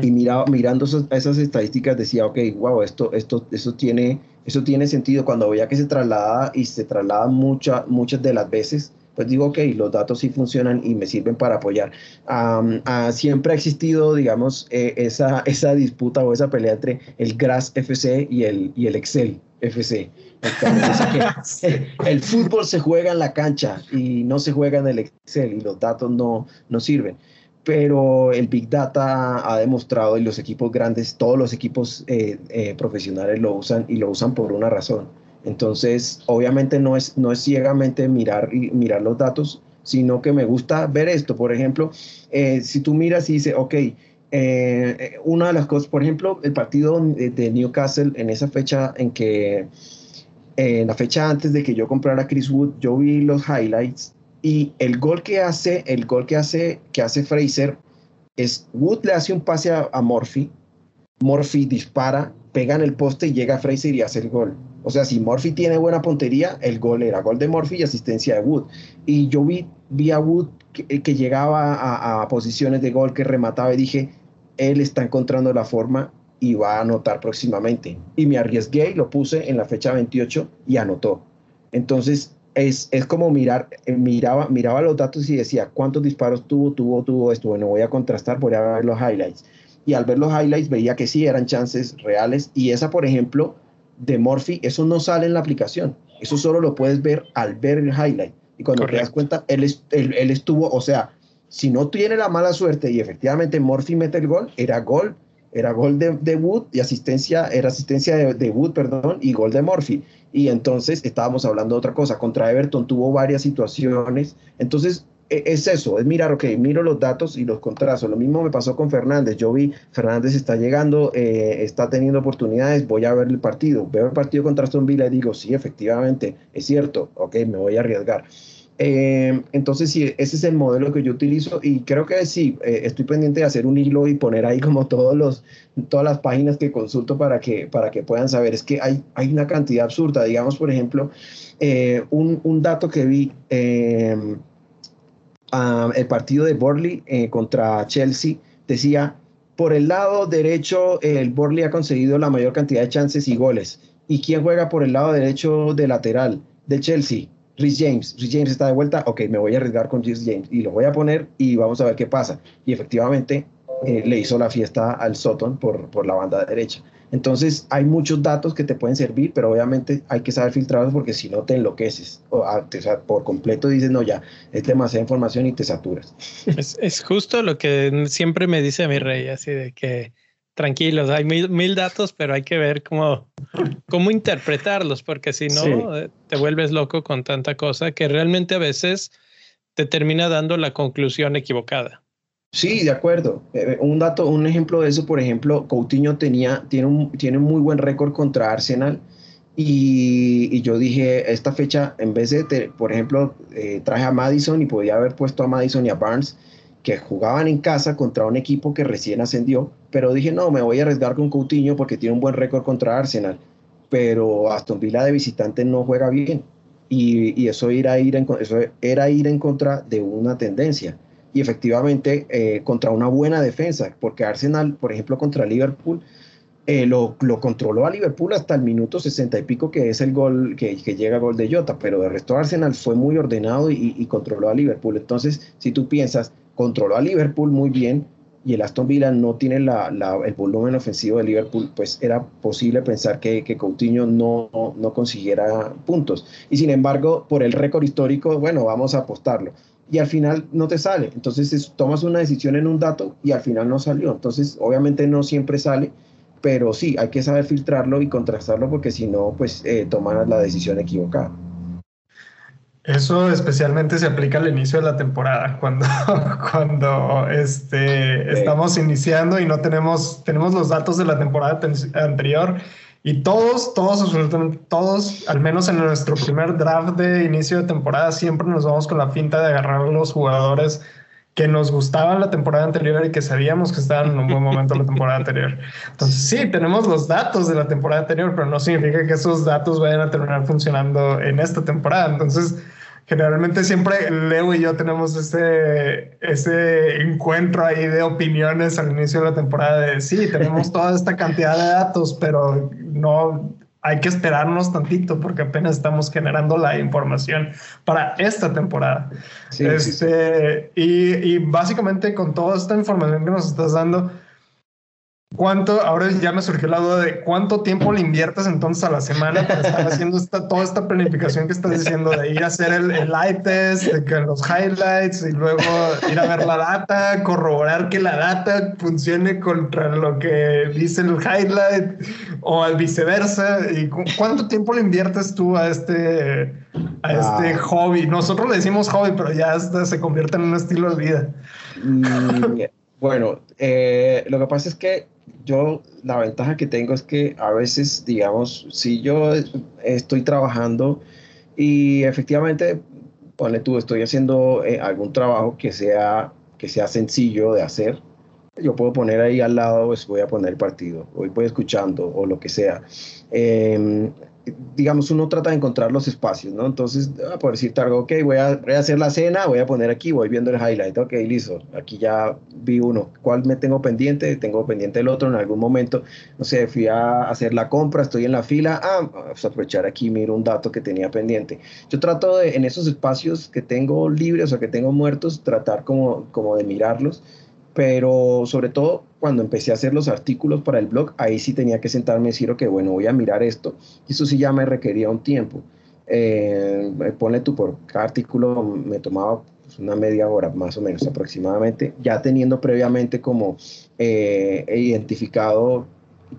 Y mira, mirando esas, estadísticas decía, ok, wow, esto, esto, eso, tiene, eso tiene sentido. Cuando veía que se traslada y se traslada mucha, muchas de las veces, pues digo, ok, los datos sí funcionan y me sirven para apoyar. Ah, siempre ha existido, digamos, eh, esa, esa disputa o esa pelea entre el GRAS FC y el, y el Excel FC. el fútbol se juega en la cancha y no se juega en el Excel y los datos no, no sirven. Pero el Big Data ha demostrado y los equipos grandes, todos los equipos eh, eh, profesionales lo usan y lo usan por una razón entonces, obviamente no es, no es ciegamente mirar, mirar los datos, sino que me gusta ver esto. Por ejemplo, eh, si tú miras y dices, ok, eh, una de las cosas, por ejemplo, el partido de, Newcastle en esa fecha en que, en la fecha antes de que yo comprara Chris Wood, yo vi los highlights y el gol que hace, el gol que hace, que hace Fraser es Wood le hace un pase a, a Murphy, dispara, pega en el poste y llega a Fraser y hace el gol. O sea, si Murphy tiene buena puntería, el gol era gol de Murphy y asistencia de Wood. Y yo vi, vi a Wood que, eh, llegaba a, posiciones de gol, que remataba y dije, él está encontrando la forma y va a anotar próximamente. Y me arriesgué y lo puse en la fecha 28 y anotó. Entonces, es, es como mirar, eh, miraba, miraba los datos y decía, ¿cuántos disparos tuvo, tuvo, tuvo esto? Bueno, voy a contrastar, voy a ver los highlights. Y al ver los highlights veía que sí eran chances reales. Y esa, por ejemplo, de Morphy, eso no sale en la aplicación. Eso solo lo puedes ver al ver el highlight. Y cuando te das cuenta, él, él, estuvo, o sea, si no tiene la mala suerte y efectivamente Morphy mete el gol, era gol, era gol de, Wood y asistencia, era asistencia de, Wood, perdón, y gol de Morphy. Y entonces estábamos hablando de otra cosa. Contra Everton tuvo varias situaciones. Entonces, e, es eso, es mirar, ok, miro los datos y los contrasto. Lo mismo me pasó con Fernández. Yo vi, Fernández está llegando, eh, está teniendo oportunidades, voy a ver el partido. Veo el partido contra Aston Villa y digo, sí, efectivamente, es cierto, ok, me voy a arriesgar. Eh, entonces, sí, ese es el modelo que yo utilizo y creo que sí, eh, estoy pendiente de hacer un hilo y poner ahí como todos los, todas las páginas que consulto para que, para que puedan saber. Es que hay, hay una cantidad absurda. Digamos, por ejemplo, un, un, dato que vi el partido de Borley eh, contra Chelsea, decía, por el lado derecho, el Borley ha conseguido la mayor cantidad de chances y goles. ¿Y quién juega por el lado derecho de lateral de Chelsea? Rhys James. Rhys James está de vuelta. Ok, me voy a arriesgar con Rhys James y lo voy a poner y vamos a ver qué pasa. Y efectivamente eh, le hizo la fiesta al Sutton por, por la banda derecha. Entonces hay muchos datos que te pueden servir, pero obviamente hay que saber filtrarlos porque si no te enloqueces. O, ah, por completo dices, no, ya, es demasiada información y te saturas. Es, justo lo que siempre me dice mi rey, así de que tranquilos, hay mil, datos, pero hay que ver cómo, cómo interpretarlos, porque si no, eh, te vuelves loco con tanta cosa que realmente a veces te termina dando la conclusión equivocada. Sí, de acuerdo. Eh, eh, un dato, un ejemplo de eso, por ejemplo, Coutinho tenía, tiene un, tiene muy buen récord contra Arsenal y, yo dije, esta fecha, en vez de, por ejemplo, eh, traje a Madison y podía haber puesto a Madison y a Barnes, que jugaban en casa contra un equipo que recién ascendió, pero dije, no, me voy a arriesgar con Coutinho porque tiene un buen récord contra Arsenal, pero Aston Villa de visitante no juega bien y, eso, era ir en, eso era ir en contra de una tendencia y efectivamente eh, contra una buena defensa, porque Arsenal, por ejemplo, contra Liverpool, eh, lo, lo, controló a Liverpool hasta el minuto 60 y pico, que es el gol que, que llega gol de Jota, pero de resto Arsenal fue muy ordenado y, controló a Liverpool. Entonces, si tú piensas, controló a Liverpool muy bien y el Aston Villa no tiene la, el volumen ofensivo de Liverpool, pues era posible pensar que, que Coutinho no, no, consiguiera puntos. Y sin embargo, por el récord histórico, bueno, vamos a apostarlo y al final no te sale. Entonces tomas una decisión en un dato y al final no salió. Entonces obviamente no siempre sale, pero sí, hay que saber filtrarlo y contrastarlo porque si no, pues eh, la decisión equivocada. Eso especialmente se aplica al inicio de la temporada, cuando, cuando este, estamos iniciando y no tenemos, tenemos los datos de la temporada anterior y todos, todos, absolutamente todos, al menos en nuestro primer draft de inicio de temporada, siempre nos vamos con la finta de agarrar los jugadores que nos gustaban la temporada anterior y que sabíamos que estaban en un buen momento la temporada anterior. Entonces, sí, tenemos los datos de la temporada anterior, pero no significa que esos datos vayan a terminar funcionando en esta temporada. Entonces, generalmente siempre Leo y yo tenemos ese, ese encuentro ahí de opiniones al inicio de la temporada de sí, tenemos toda esta cantidad de datos, pero no hay que esperarnos tantito porque apenas estamos generando la información para esta temporada. este, Y, y básicamente con toda esta información que nos estás dando, ¿Cuánto, ahora ya me surgió la duda de cuánto tiempo le inviertes entonces a la semana para estar haciendo esta, toda esta planificación que estás diciendo de ir a hacer el, el light test, de que los highlights y luego ir a ver la data, corroborar que la data funcione contra lo que dice el highlight o al viceversa. ¿Y cuánto tiempo le inviertes tú a este, a este ah. hobby? Nosotros le decimos hobby, pero ya se convierte en un estilo de vida. Mm, bueno, eh, lo que pasa es que yo la ventaja que tengo es que a veces, digamos, si yo estoy trabajando y efectivamente, ponle tú, estoy haciendo eh, algún trabajo que sea, que sea sencillo de hacer, yo puedo poner ahí al lado, pues voy a poner el partido, hoy voy escuchando o lo que sea. Em, digamos, uno trata de encontrar los espacios, ¿no? Entonces, ah, por decirte algo, ok, voy a, voy a, hacer la cena, voy a poner aquí, voy viendo el highlight, ok, listo, aquí ya vi uno, ¿cuál me tengo pendiente? Tengo pendiente el otro en algún momento, no sé, fui a hacer la compra, estoy en la fila, ah, a aprovechar aquí, miro un dato que tenía pendiente. Yo trato de, en esos espacios que tengo libres o que tengo muertos, tratar como, como de mirarlos pero sobre todo cuando empecé a hacer los artículos para el blog, ahí sí tenía que sentarme y decir, ok, bueno, voy a mirar esto. Y eso sí ya me requería un tiempo. Eh, ponle tú por cada artículo me tomaba pues, una media hora más o menos aproximadamente, ya teniendo previamente como eh, identificado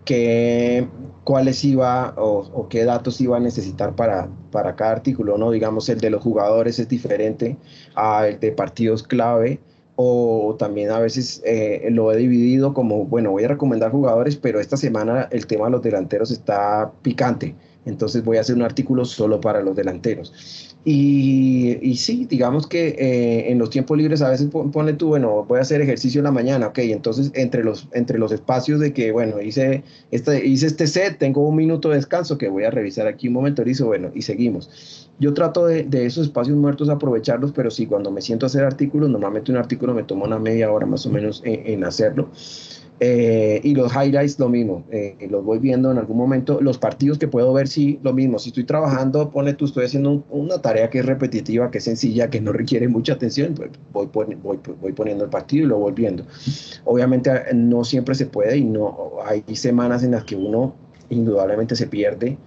qué, cuáles iba o, qué datos iba a necesitar para, para cada artículo, ¿no? Digamos, el de los jugadores es diferente al de partidos clave o también a veces eh, lo he dividido como, bueno, voy a recomendar jugadores, pero esta semana el tema de los delanteros está picante, entonces voy a hacer un artículo solo para los delanteros. Y, y sí, digamos que eh, en los tiempos libres a veces pone tú, bueno, voy a hacer ejercicio en la mañana, ok, entonces entre los, entre los espacios de que, bueno, hice este, hice este set, tengo un minuto de descanso que voy a revisar aquí un momento, dice, bueno, y seguimos. Yo trato de, de, esos espacios muertos aprovecharlos, pero sí, cuando me siento a hacer artículos, normalmente un artículo me toma una media hora más o menos en, en hacerlo. Eh, y los highlights lo mismo, eh, los voy viendo en algún momento. Los partidos que puedo ver, sí, lo mismo. Si estoy trabajando, pone tú, estoy haciendo una tarea que es repetitiva, que es sencilla, que no requiere mucha atención, pues voy, voy, voy poniendo el partido y lo voy viendo. Obviamente no siempre se puede y no hay semanas en las que uno indudablemente se pierde.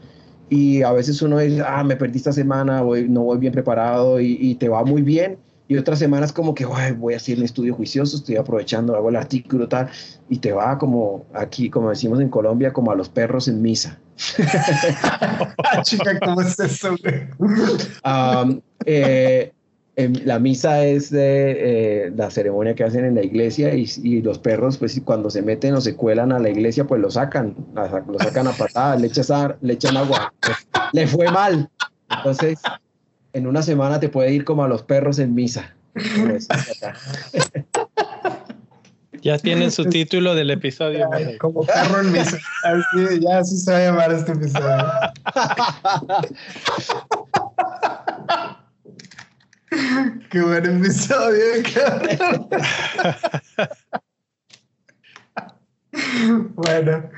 Y a veces uno dice, ah, me perdí esta semana, voy, no voy bien preparado y, y te va muy bien y otras semanas como que voy a hacer un estudio juicioso, estoy aprovechando, hago el artículo tal, y te va como aquí, como decimos en Colombia, como a los perros en misa. Chica, ¿cómo es eso? Eh, la misa es eh, la ceremonia que hacen en la iglesia y, los perros, pues cuando se meten o se cuelan a la iglesia, pues lo sacan, lo sacan a patadas, le, le echan agua. le fue mal. Entonces, en una semana te puede ir como a los perros en misa. Ya tienen su título del episodio. como perro en misa. Así, ya así se va a llamar este episodio. Qué buen episodio, bueno,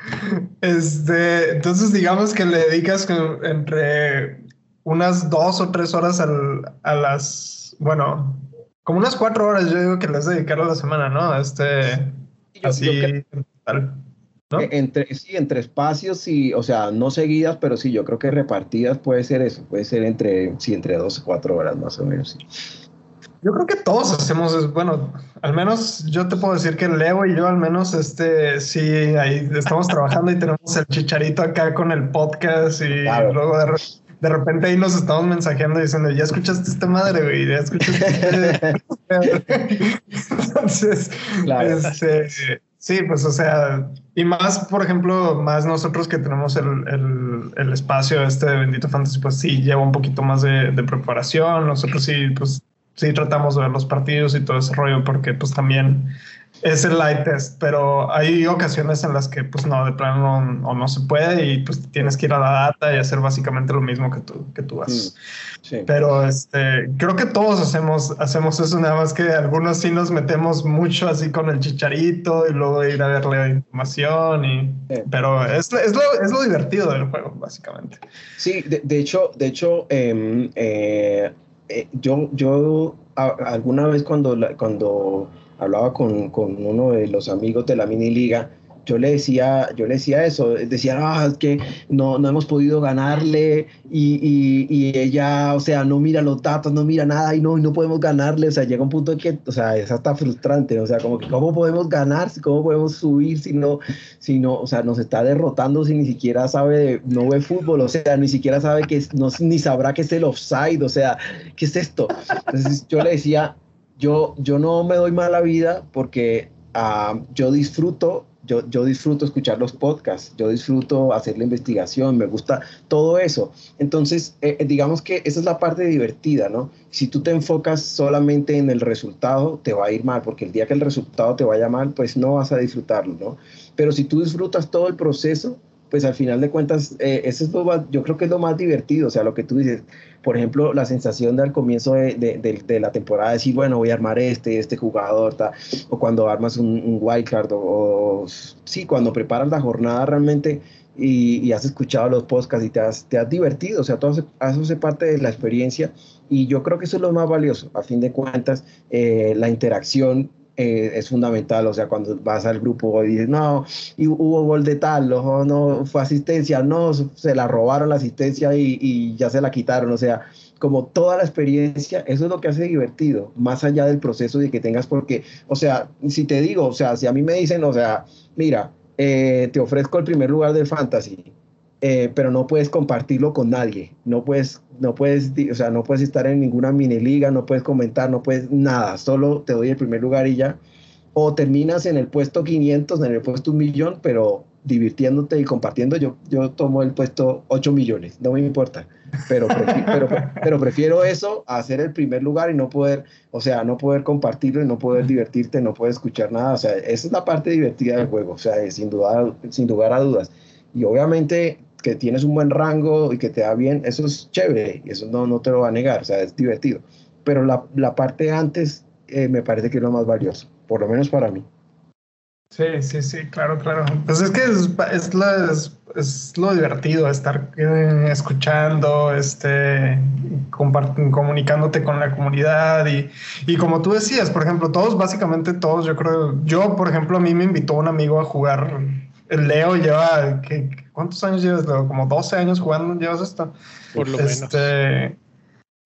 este, entonces digamos que le dedicas entre unas dos o tres horas a las, bueno, como unas cuatro horas yo digo que les dedicar a la semana, ¿no? Este, así, ¿no? E, entre, sí, entre espacios y, o sea, no seguidas, pero sí, yo creo que repartidas puede ser eso, puede ser entre, sí, entre dos o cuatro horas más o menos, Yo creo que todos hacemos, bueno, al menos yo te puedo decir que Leo y yo al menos, este, sí, ahí estamos trabajando y tenemos el chicharito acá con el podcast y luego de de repente ahí nos estamos mensajeando diciendo, ya escuchaste esta madre, güey, ya escuchaste. Entonces, este, sí, pues, o sea, y más, por ejemplo, más nosotros que tenemos el, el, espacio este de Bendito Fantasy, pues sí, lleva un poquito más de, de preparación. Nosotros sí, pues, sí tratamos de ver los partidos y todo ese rollo, porque pues también es el light test, pero hay ocasiones en las que pues no, de plano no, o no se puede y pues tienes que ir a la data y hacer básicamente lo mismo que tú, que tú haces. Mm, pero este, creo que todos hacemos, hacemos eso, nada más que algunos sí nos metemos mucho así con el chicharito y luego ir a verle información y... Pero es, es, lo, es lo divertido del juego, básicamente. Sí, de, hecho, de hecho em, eh, eh, yo, yo alguna vez cuando... cuando hablaba con, con, uno de los amigos de la mini liga, yo le decía, yo le decía eso, decía, ah, es que no, no hemos podido ganarle y, y, ella, o sea, no mira los datos, no mira nada y no, no podemos ganarle, o sea, llega un punto que, o sea, es hasta frustrante, o sea, como que cómo podemos ganar, cómo podemos subir si no, si no, o sea, nos está derrotando si ni siquiera sabe, no ve fútbol, o sea, ni siquiera sabe que, no, ni sabrá que es el offside, o sea, ¿qué es esto? Entonces yo le decía, yo, yo no me doy mala vida porque uh, yo disfruto, yo, yo disfruto escuchar los podcasts, yo disfruto hacer la investigación, me gusta todo eso. Entonces, eh, eh, digamos que esa es la parte divertida, ¿no? Si tú te enfocas solamente en el resultado, te va a ir mal, porque el día que el resultado te vaya mal, pues no vas a disfrutarlo, ¿no? Pero si tú disfrutas todo el proceso, pues al final de cuentas, eh, eso es lo yo creo que es lo más divertido, o sea, lo que tú dices, por ejemplo, la sensación de al comienzo de, de, la temporada, decir, bueno, voy a armar este, este jugador, o cuando armas un, un wildcard, o, o, sí, cuando preparas la jornada realmente y, has escuchado los podcasts y te has, te has divertido, o sea, todo hace parte de la experiencia y yo creo que eso es lo más valioso, a fin de cuentas, eh, la interacción eh, es fundamental. O sea, cuando vas al grupo y dices, no, y hubo gol de tal, o no, fue asistencia, no, se la robaron la asistencia y, y, ya se la quitaron. O sea, como toda la experiencia, eso es lo que hace divertido, más allá del proceso de que tengas, porque, o sea, si te digo, o sea, si a mí me dicen, o sea, mira, eh, te ofrezco el primer lugar del fantasy, eh, pero no puedes compartirlo con nadie, no puedes, no puedes, o sea, no puedes estar en ninguna mini liga, no puedes comentar, no puedes nada, solo te doy el primer lugar y ya. O terminas en el puesto 500, en el puesto 1 millón, pero divirtiéndote y compartiendo, yo, yo tomo el puesto 8 millones, no me importa, pero, pero, pero prefiero eso a hacer el primer lugar y no poder, o sea, no poder compartirlo y no poder divertirte, no poder escuchar nada, o sea, esa es la parte divertida del juego, o sea, sin, duda, sin lugar a dudas. Y obviamente que tienes un buen rango y que te da bien, eso es chévere, y eso no, no te lo va a negar, o sea, es divertido. Pero la, la parte antes eh, me parece que es lo más valioso, por lo menos para mí. Sí, sí, sí, claro, claro. Pues es que es, es, lo, es, lo divertido, estar eh, escuchando, este, comunicándote con la comunidad y, y, como tú decías, por ejemplo, todos, básicamente todos, yo creo, yo, por ejemplo, a mí me invitó un amigo a jugar Leo lleva, ¿qué, ¿cuántos años llevas? Como 12 años jugando, llevas esto. Por lo este, menos.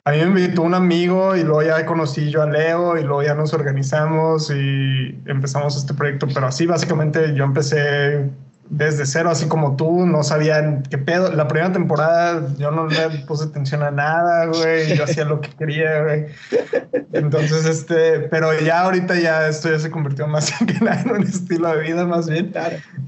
A mí me invitó un amigo y luego ya conocí yo a Leo y luego ya nos organizamos y empezamos este proyecto, pero así básicamente yo empecé desde cero, así como tú, no sabía qué pedo. La primera temporada yo no le puse atención a nada, güey, yo hacía lo que quería, güey. Entonces, este, pero ya ahorita ya esto ya se convirtió más que nada en un estilo de vida, más bien.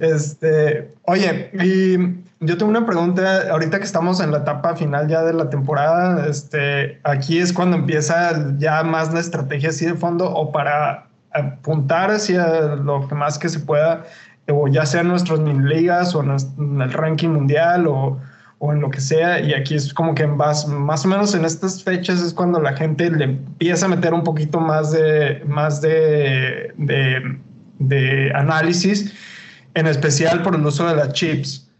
Este, oye, y yo tengo una pregunta, ahorita que estamos en la etapa final ya de la temporada, este, aquí es cuando empieza ya más la estrategia así de fondo o para apuntar hacia lo que más que se pueda o ya sea en nuestras ligas o en el ranking mundial o, o, en lo que sea. Y aquí es como que más, más o menos en estas fechas es cuando la gente le empieza a meter un poquito más de, más de, de, de análisis, en especial por el uso de las chips.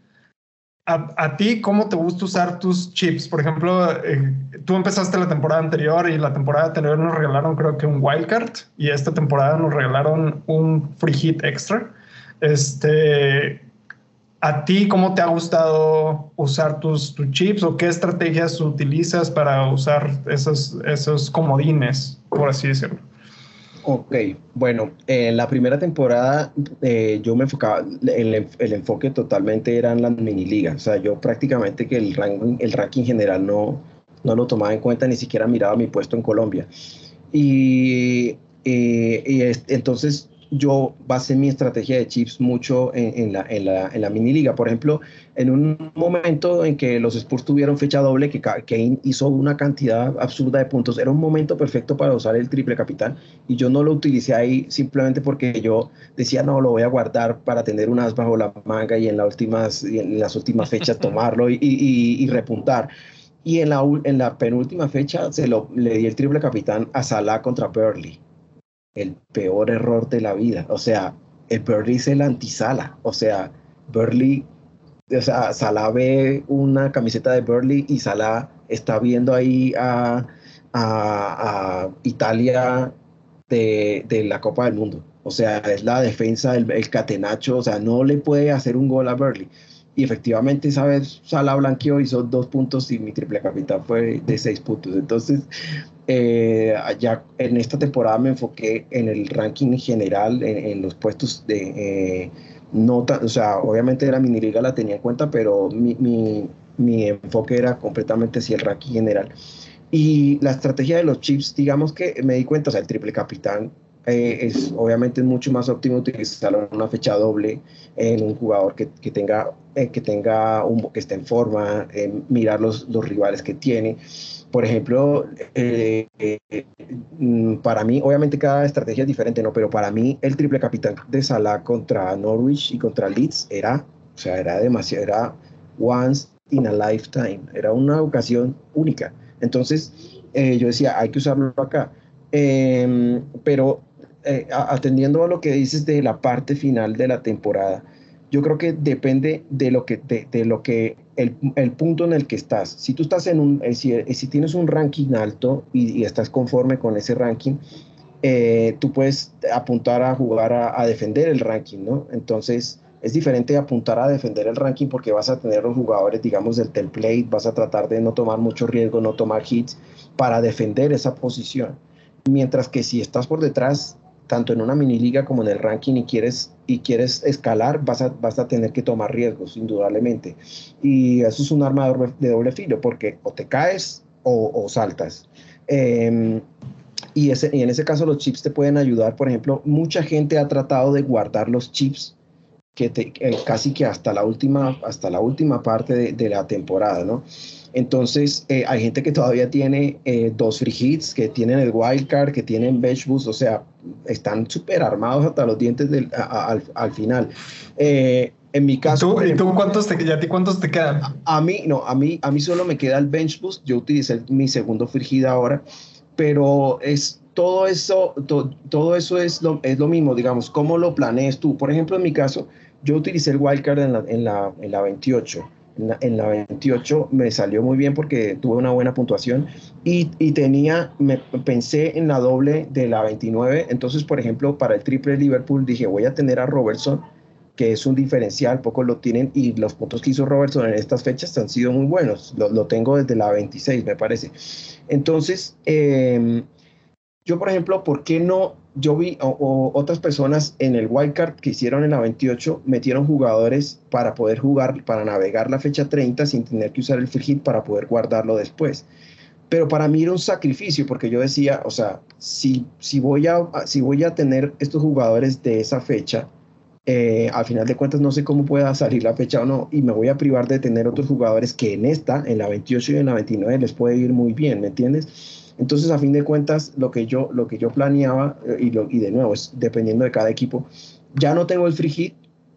A, a, ti, ¿cómo te gusta usar tus chips? Por ejemplo, eh, tú empezaste la temporada anterior y la temporada anterior nos regalaron creo que un wildcard y esta temporada nos regalaron un free hit extra. Este, ¿A ti cómo te ha gustado usar tus, tus, chips o qué estrategias utilizas para usar esos, esos comodines, por así decirlo? Ok, bueno, en la primera temporada eh, yo me enfocaba, el, el, enfoque totalmente eran las mini ligas, o sea, yo prácticamente que el ranking, el ranking general no, no lo tomaba en cuenta, ni siquiera miraba mi puesto en Colombia. Y, eh, y es, entonces yo basé mi estrategia de chips mucho en, la, en, la, en, la, mini liga. Por ejemplo, en un momento en que los Spurs tuvieron fecha doble, que Kane hizo una cantidad absurda de puntos, era un momento perfecto para usar el triple capitán y yo no lo utilicé ahí simplemente porque yo decía, no, lo voy a guardar para tener unas bajo la manga y en, las últimas, en las últimas fechas tomarlo y, y, y, repuntar. Y en la, en la penúltima fecha se lo, le di el triple capitán a Salah contra Burley el peor error de la vida. O sea, el Burley es el antisala. O sea, Burley, o sea, Salah ve una camiseta de Burley y Salah está viendo ahí a, a, Italia de, de, la Copa del Mundo. O sea, es la defensa, el, el, catenacho, o sea, no le puede hacer un gol a Burley. Y efectivamente, esa vez Salah blanqueó, hizo dos puntos y mi triple capitán fue de seis puntos. Entonces, eh, en esta temporada me enfoqué en el ranking general, en, los puestos de eh, nota, o sea, obviamente la mini liga la tenía en cuenta, pero mi, mi, mi enfoque era completamente hacia el ranking general. Y la estrategia de los chips, digamos que me di cuenta, o sea, el triple capitán eh, es obviamente mucho más óptimo utilizarlo en una fecha doble en un jugador que, que tenga, eh, que, tenga un, que esté en forma, mirar los, los rivales que tiene. Por ejemplo, eh, eh, mm, para mí, obviamente cada estrategia es diferente, ¿no? Pero para mí el triple capitán de Salah contra Norwich y contra Leeds era, o sea, era demasiado, era once in a lifetime, era una ocasión única. Entonces, eh, yo decía, hay que usarlo acá. Em, pero atendiendo a lo que dices de la parte final de la temporada, yo creo que depende de lo que, de, lo que el, el, punto en el que estás. Si tú estás en un, eh, si, eh, si tienes un ranking alto y, estás conforme con ese ranking, eh, tú puedes apuntar a jugar a, defender el ranking, ¿no? Entonces, es diferente apuntar a defender el ranking porque vas a tener los jugadores, digamos, del template, vas a tratar de no tomar mucho riesgo, no tomar hits para defender esa posición. Mientras que si estás por detrás, tanto en una mini liga como en el ranking y quieres y quieres escalar, vas a, vas a tener que tomar riesgos, indudablemente. Y eso es un arma de doble, filo, porque o te caes o, saltas. Em, y, ese, y en ese caso los chips te pueden ayudar. Por ejemplo, mucha gente ha tratado de guardar los chips que eh, casi que hasta la última, hasta la última parte de, de la temporada, ¿no? Entonces, eh, hay gente que todavía tiene eh, dos free hits, que tienen el wildcard, que tienen bench boost, o sea, están súper armados hasta los dientes del, al, final. Eh, en mi caso. ¿Y tú, cuántos te, ya cuántos te quedan? A, mí, no, a mí, a mí solo me queda el bench boost. Yo utilicé mi segundo hit ahora, pero es todo eso, todo eso es lo, es lo mismo, digamos, ¿cómo lo planees tú? Por ejemplo, en mi caso, yo utilicé el wildcard en la, en la, en la 28 en la, 28 me salió muy bien porque tuve una buena puntuación y, y, tenía, me, pensé en la doble de la 29. Entonces, por ejemplo, para el triple Liverpool dije, voy a tener a Robertson, que es un diferencial, pocos lo tienen y los puntos que hizo Robertson en estas fechas han sido muy buenos. Lo, lo tengo desde la 26, me parece. Entonces, eh, yo, por ejemplo, ¿por qué no yo vi o, otras personas en el wildcard que hicieron en la 28 metieron jugadores para poder jugar, para navegar la fecha 30 sin tener que usar el free hit para poder guardarlo después. Pero para mí era un sacrificio porque yo decía, o sea, si, si, voy, a, si voy a tener estos jugadores de esa fecha, eh, al final de cuentas no sé cómo pueda salir la fecha o no, y me voy a privar de tener otros jugadores que en esta, en la 28 y en la 29 les puede ir muy bien, ¿me entiendes? Entonces, a fin de cuentas, lo que yo, lo que yo planeaba, eh, y, lo, y de nuevo, es dependiendo de cada equipo, ya no tengo el free hit,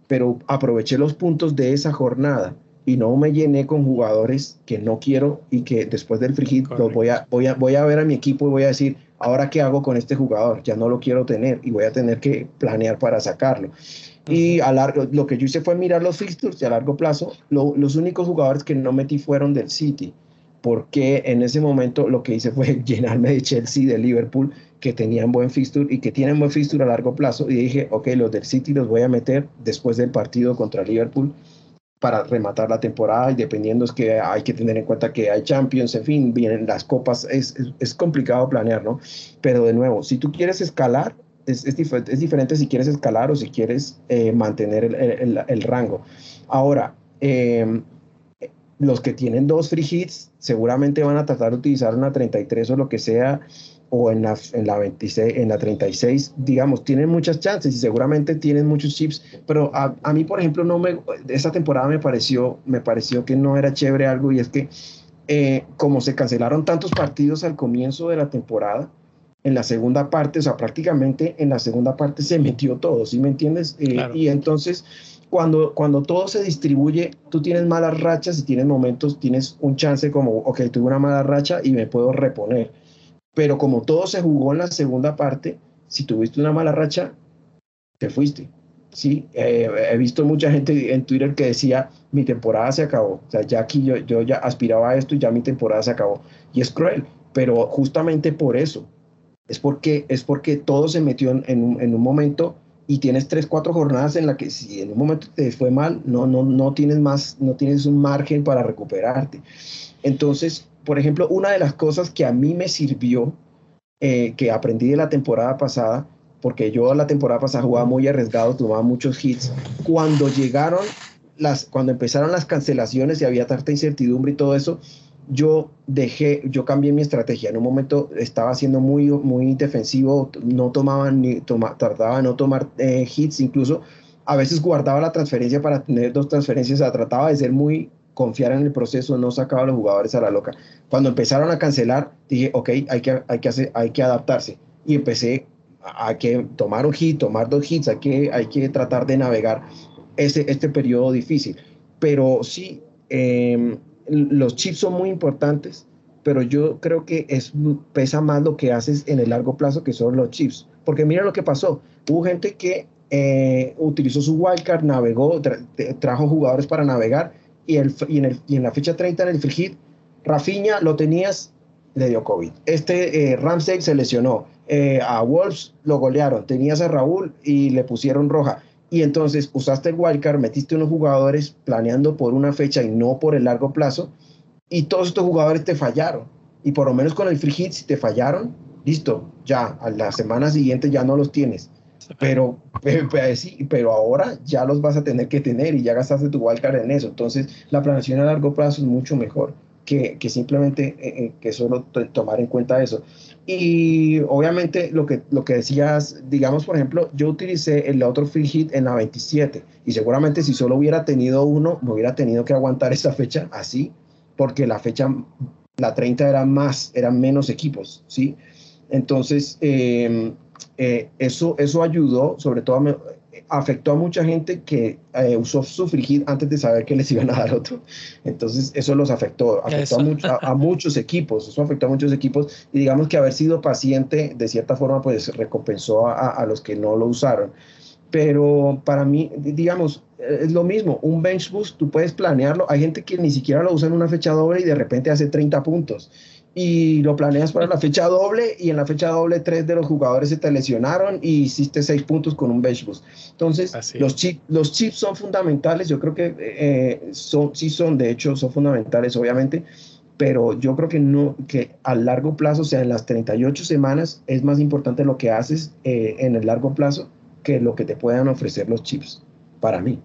pero aproveché los puntos de esa jornada y no me llené con jugadores que no quiero y que después del free hit los voy a, voy, a, voy a ver a mi equipo y voy a decir, ahora qué hago con este jugador, ya no lo quiero tener y voy a tener que planear para sacarlo. Y a largo, lo que yo hice fue mirar los fixtures y a largo plazo, los únicos jugadores que no metí fueron del City porque en ese momento lo que hice fue llenarme de Chelsea, de Liverpool, que tenían buen fixture y que tienen buen fixture a largo plazo. Y dije, ok, los del City los voy a meter después del partido contra Liverpool para rematar la temporada y dependiendo es que hay que tener en cuenta que hay Champions, en fin, vienen las copas, es, es, complicado planear, ¿no? Pero de nuevo, si tú quieres escalar, es, es, es diferente si quieres escalar o si quieres eh, mantener el, el, el, rango. Ahora, eh, los que tienen dos free hits seguramente van a tratar de utilizar una 33 o lo que sea, o en la, en la 26, en la 36, digamos, tienen muchas chances y seguramente tienen muchos chips, pero a, a, mí, por ejemplo, no me, esta temporada me pareció, me pareció que no era chévere algo y es que eh, como se cancelaron tantos partidos al comienzo de la temporada, en la segunda parte, o sea, prácticamente en la segunda parte se metió todo, ¿sí me entiendes? Eh, y entonces cuando, cuando todo se distribuye, tú tienes malas rachas y tienes momentos, tienes un chance como, ok, tuve una mala racha y me puedo reponer. Pero como todo se jugó en la segunda parte, si tuviste una mala racha, te fuiste. Sí, eh, he visto mucha gente en Twitter que decía, mi temporada se acabó. O sea, ya aquí yo, yo ya aspiraba a esto y ya mi temporada se acabó. Y es cruel, pero justamente por eso. Es porque, es porque todo se metió en, en, en un momento y tienes tres, cuatro jornadas en la que si en un momento te fue mal, no, no, no tienes más, no tienes un margen para recuperarte. Entonces, por ejemplo, una de las cosas que a mí me sirvió, eh, que aprendí de la temporada pasada, porque yo la temporada pasada jugaba muy arriesgado, tomaba muchos hits, cuando llegaron las, cuando empezaron las cancelaciones y había tanta incertidumbre y todo eso, yo dejé, yo cambié mi estrategia. En un momento estaba siendo muy, muy defensivo, no tomaba ni toma, trataba de no tomar eh, hits, incluso a veces guardaba la transferencia para tener dos transferencias, o trataba de ser muy confiar en el proceso, no sacaba a los jugadores a la loca. Cuando empezaron a cancelar, dije, ok, hay que, hay que, hacer, hay que adaptarse. Y empecé a, que tomar un hit, tomar dos hits, hay que, hay que tratar de navegar ese, este periodo difícil. Pero sí, eh, los chips son muy importantes, pero yo creo que es, pesa más lo que haces en el largo plazo que son los chips. Porque mira lo que pasó. Hubo gente que eh, utilizó su wildcard, navegó, trajo jugadores para navegar y, en la fecha 30 en el free hit, Rafinha lo tenías, le dio COVID. Este eh, Ramsey se lesionó. Eh, a Wolves lo golearon. Tenías a Raúl y le pusieron roja y entonces usaste el wildcard, metiste unos jugadores planeando por una fecha y no por el largo plazo, y todos estos jugadores te fallaron. Y por lo menos con el free hit, si te fallaron, listo, ya, a la semana siguiente ya no los tienes. Pero, pero, pero ahora ya los vas a tener que tener y ya gastaste tu wildcard en eso. Entonces, la planeación a largo plazo es mucho mejor que, que simplemente eh, eh, que solo tomar en cuenta eso. Y obviamente lo que, lo que decías, digamos, por ejemplo, yo utilicé el otro free hit en la 27 y seguramente si solo hubiera tenido uno, me hubiera tenido que aguantar esa fecha así, porque la fecha, la 30 era más, eran menos equipos, ¿sí? Entonces, em, eh, eso, eso ayudó, sobre todo afectó a mucha gente que eh, usó su frigid antes de saber que les iban a dar otro. Entonces, eso los afectó, afectó A, muchos equipos, eso afectó a muchos equipos y digamos que haber sido paciente de cierta forma pues recompensó a, los que no lo usaron. Pero para mí, digamos, es lo mismo, un bench boost, tú puedes planearlo, hay gente que ni siquiera lo usa en una fecha doble y de repente hace 30 puntos y lo planeas para la fecha doble y en la fecha doble tres de los jugadores se te lesionaron y hiciste seis puntos con un bench boost. Entonces, los, chip, los chips son fundamentales, yo creo que eh, son, sí son, de hecho, son fundamentales, obviamente, pero yo creo que no, que a largo plazo, o sea, en las 38 semanas, es más importante lo que haces eh, en el largo plazo que lo que te puedan ofrecer los chips, para mí.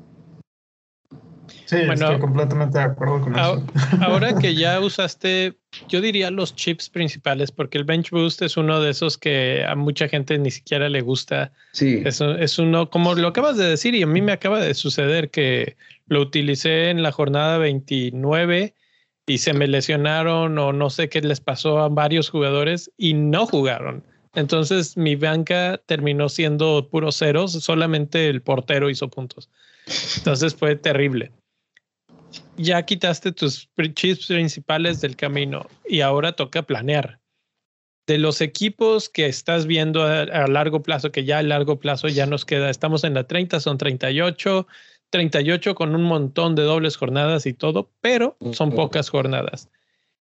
Sí, estoy completamente de acuerdo con eso. Ahora que ya usaste, yo diría los chips principales, porque el Bench Boost es uno de esos que a mucha gente ni siquiera le gusta. Sí. Es, es uno, como lo acabas de decir, y a mí me acaba de suceder que lo utilicé en la jornada 29 y se me lesionaron o no sé qué les pasó a varios jugadores y no jugaron. Entonces mi banca terminó siendo puros ceros, solamente el portero hizo puntos. Entonces fue terrible ya quitaste tus chips principales del camino y ahora toca planear. De los equipos que estás viendo a, largo plazo, que ya a largo plazo ya nos queda, estamos en la 30, son 38, 38 con un montón de dobles jornadas y todo, pero son pocas jornadas.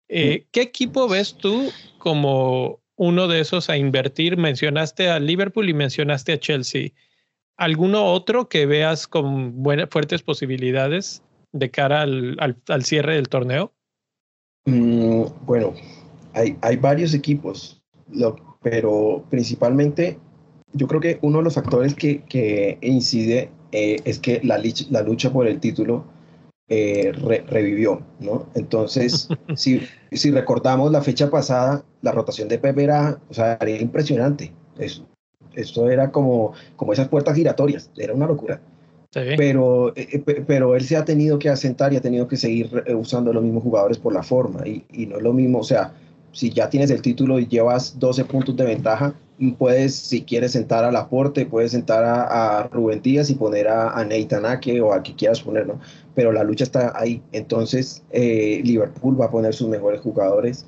Eh, ¿Qué equipo ves tú como uno de esos a invertir? Mencionaste a Liverpool y mencionaste a Chelsea. ¿Alguno otro que veas con buenas, fuertes posibilidades? De cara al, al, cierre del torneo? Mm, bueno, hay, hay, varios equipos, pero principalmente yo creo que uno de los factores que, que incide eh, es que la, la, lucha por el título eh, revivió, ¿no? Entonces, si, si recordamos la fecha pasada, la rotación de Pepe era, o sea, era impresionante. Eso, esto era como, como esas puertas giratorias, era una locura. Pero, eh, eh, pero él se ha tenido que asentar y ha tenido que seguir eh, usando los mismos jugadores por la forma. Y, no es lo mismo, o sea, si ya tienes el título y llevas 12 puntos de ventaja, puedes, si quieres sentar al aporte, puedes sentar a, a Rubén Díaz y poner a, a o a que quieras ponerlo. Pero la lucha está ahí. Entonces, Liverpool va a poner sus mejores jugadores.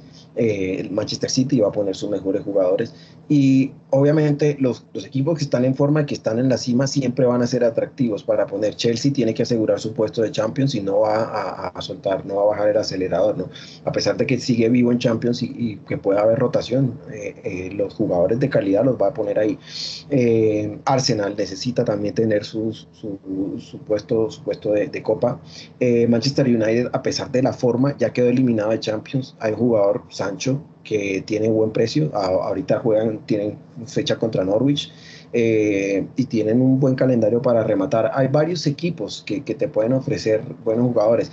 Manchester City va a poner sus mejores jugadores y obviamente los, equipos que están en forma, que están en la cima, siempre van a ser atractivos para poner. Chelsea tiene que asegurar su puesto de Champions y no va a, soltar, no va a bajar el acelerador, ¿no? A pesar de que sigue vivo en Champions y, que pueda haber rotación, eh, eh, los jugadores de calidad los va a poner ahí. Eh, Arsenal necesita también tener su, su, puesto, puesto de, de Copa. Manchester United, a pesar de la forma, ya quedó eliminado de Champions. Hay un jugador, Sancho, que tiene buen precio. ahorita juegan, tienen fecha contra Norwich eh, y tienen un buen calendario para rematar. Hay varios equipos que, que te pueden ofrecer buenos jugadores.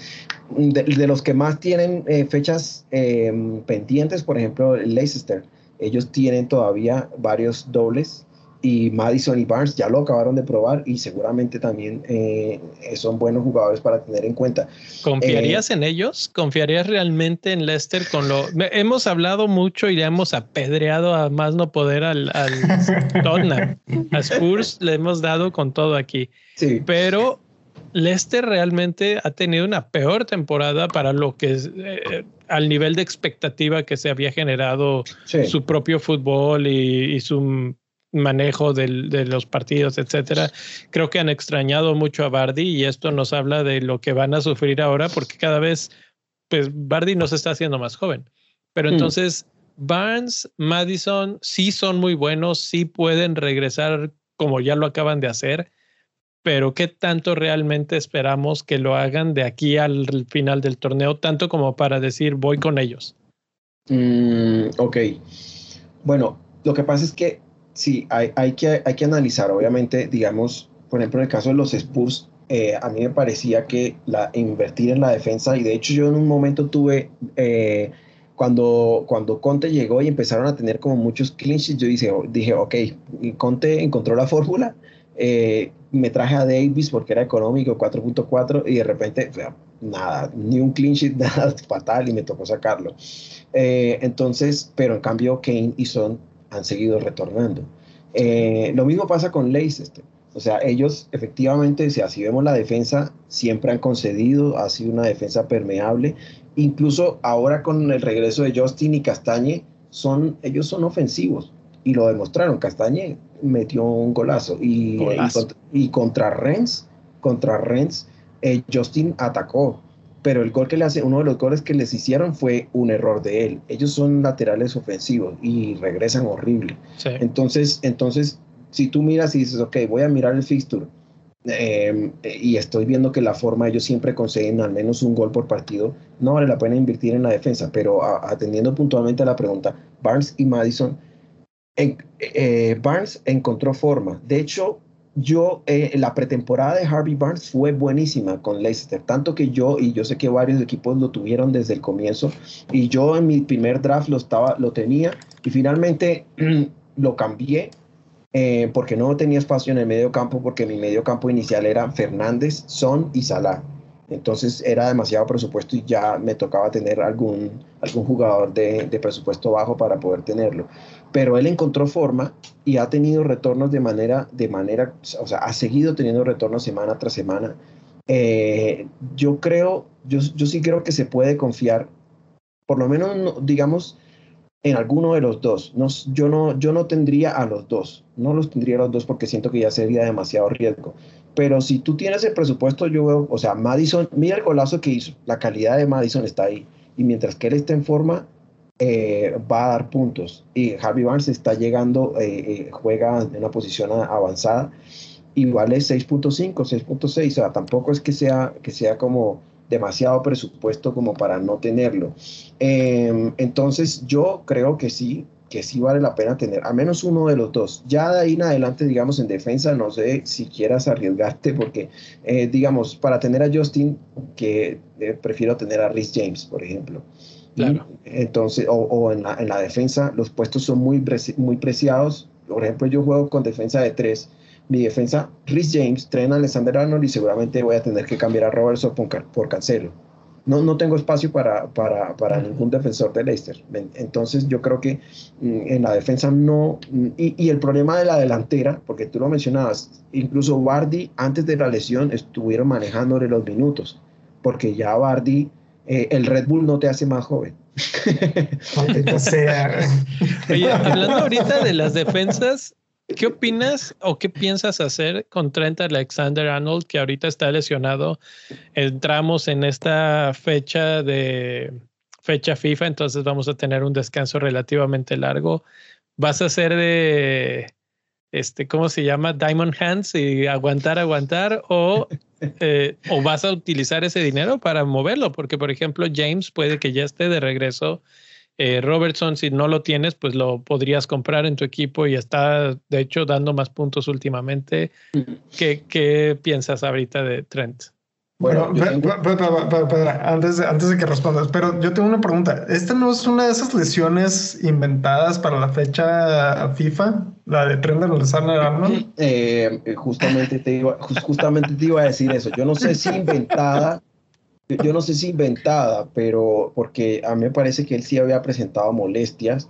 De, los que más tienen eh, fechas eh, pendientes, por ejemplo, Leicester, ellos tienen todavía varios dobles y Madison y Barnes ya lo acabaron de probar y seguramente también eh, son buenos jugadores para tener en cuenta. ¿Confiarías eh, en ellos? ¿Confiarías realmente en Leicester con lo... Hemos hablado mucho y le hemos apedreado a más no poder al, al Tottenham. A Spurs le hemos dado con todo aquí. Sí. Pero Leicester realmente ha tenido una peor temporada para lo que es eh, al nivel de expectativa que se había generado su propio fútbol y, y su manejo del, de los partidos, etcétera. Creo que han extrañado mucho a Bardi y esto nos habla de lo que van a sufrir ahora porque cada vez, pues Bardi no se está haciendo más joven. Pero mm. entonces, Barnes, Madison sí son muy buenos, sí pueden regresar como ya lo acaban de hacer, pero ¿qué tanto realmente esperamos que lo hagan de aquí al final del torneo, tanto como para decir voy con ellos? Mm, ok. Bueno, lo que pasa es que sí, hay, hay, que, hay que analizar, obviamente, digamos, por ejemplo, en el caso de los Spurs, eh, a mí me parecía que la, invertir en la defensa, y de hecho yo en un momento tuve, eh, cuando, cuando Conte llegó y empezaron a tener como muchos clinches, yo dije, dije ok, Conte encontró la fórmula, eh, me traje a Davis porque era económico, 4.4, y de repente, nada, ni un sheet, nada fatal, y me tocó sacarlo. entonces, pero en cambio Kane y Son han seguido retornando. lo mismo pasa con Leicester. O sea, ellos efectivamente, si así vemos la defensa, siempre han concedido, ha sido una defensa permeable. Incluso ahora con el regreso de Justin y Castañe, son, ellos son ofensivos y lo demostraron. Castañe metió un golazo y, y, contra Rennes, contra Rennes, eh, Justin atacó, pero el gol que le hace, uno de los goles que les hicieron fue un error de él. Ellos son laterales ofensivos y regresan horrible. Entonces, entonces si tú miras y dices, ok, voy a mirar el fixture em, y estoy viendo que la forma ellos siempre consiguen al menos un gol por partido, no vale la pena invertir en la defensa, pero atendiendo puntualmente a la pregunta, Barnes y Madison, eh, Barnes encontró forma. De hecho, yo, eh, la pretemporada de Harvey Barnes fue buenísima con Leicester, tanto que yo, y yo sé que varios equipos lo tuvieron desde el comienzo, y yo en mi primer draft lo, estaba, lo tenía, y finalmente lo cambié eh, porque no tenía espacio en el medio campo, porque mi medio campo inicial era Fernández, Son y Salah. Entonces era demasiado presupuesto y ya me tocaba tener algún, algún jugador de, de, presupuesto bajo para poder tenerlo. Pero él encontró forma y ha tenido retornos de manera, de manera, o sea, ha seguido teniendo retornos semana tras semana. Eh, yo creo, yo, yo sí creo que se puede confiar, por lo menos, digamos, en alguno de los dos. No, yo, no, yo no tendría a los dos, no los tendría a los dos porque siento que ya sería demasiado riesgo. Pero si tú tienes el presupuesto, yo veo, o sea, Madison, mira el golazo que hizo, la calidad de Madison está ahí. Y mientras que él esté en forma, eh, va a dar puntos. Y Harvey Barnes está llegando, eh, eh, juega en una posición avanzada igual es 6.5, 6.6, o sea, tampoco es que sea, que sea como demasiado presupuesto como para no tenerlo. Em, entonces yo creo que sí, que sí vale la pena tener a menos uno de los dos. Ya de ahí en adelante, digamos, en defensa, no sé si quieras arriesgarte, porque, eh, digamos, para tener a Justin, que eh, prefiero tener a Rhys James, por ejemplo. Claro. Entonces, o, en, la, en, la, defensa, los puestos son muy, muy preciados. Por ejemplo, yo juego con defensa de tres mi defensa, Rhys James, Trent Alexander Arnold y seguramente voy a tener que cambiar a Robertson por, por Cancelo. No, no tengo espacio para, para, para ningún defensor de Leicester. Entonces yo creo que mm, en la defensa no... Mm, y, y, el problema de la delantera, porque tú lo mencionabas, incluso Bardi antes de la lesión estuvieron manejándole los minutos, porque ya Bardi, eh, el Red Bull no te hace más joven. sea. Oye, hablando ahorita de las defensas, ¿Qué opinas o qué piensas hacer con Trent Alexander Arnold, que ahorita está lesionado? Entramos en esta fecha de fecha FIFA, entonces vamos a tener un descanso relativamente largo. ¿Vas a hacer de este, ¿cómo se llama? Diamond Hands y aguantar, aguantar, o, eh, o vas a utilizar ese dinero para moverlo, porque por ejemplo, James puede que ya esté de regreso eh, Robertson, si no lo tienes, pues lo podrías comprar en tu equipo y está, de hecho, dando más puntos últimamente. ¿Qué, piensas ahorita de Trent? Bueno, antes, de, antes de que respondas, pero yo tengo una pregunta. ¿Esta no es una de esas lesiones inventadas para la fecha FIFA? La de Trent Alexander Arnold. Eh, justamente, te iba, justamente te iba a decir eso. Yo no sé si inventada yo no sé si inventada, pero porque a mí me parece que él sí había presentado molestias,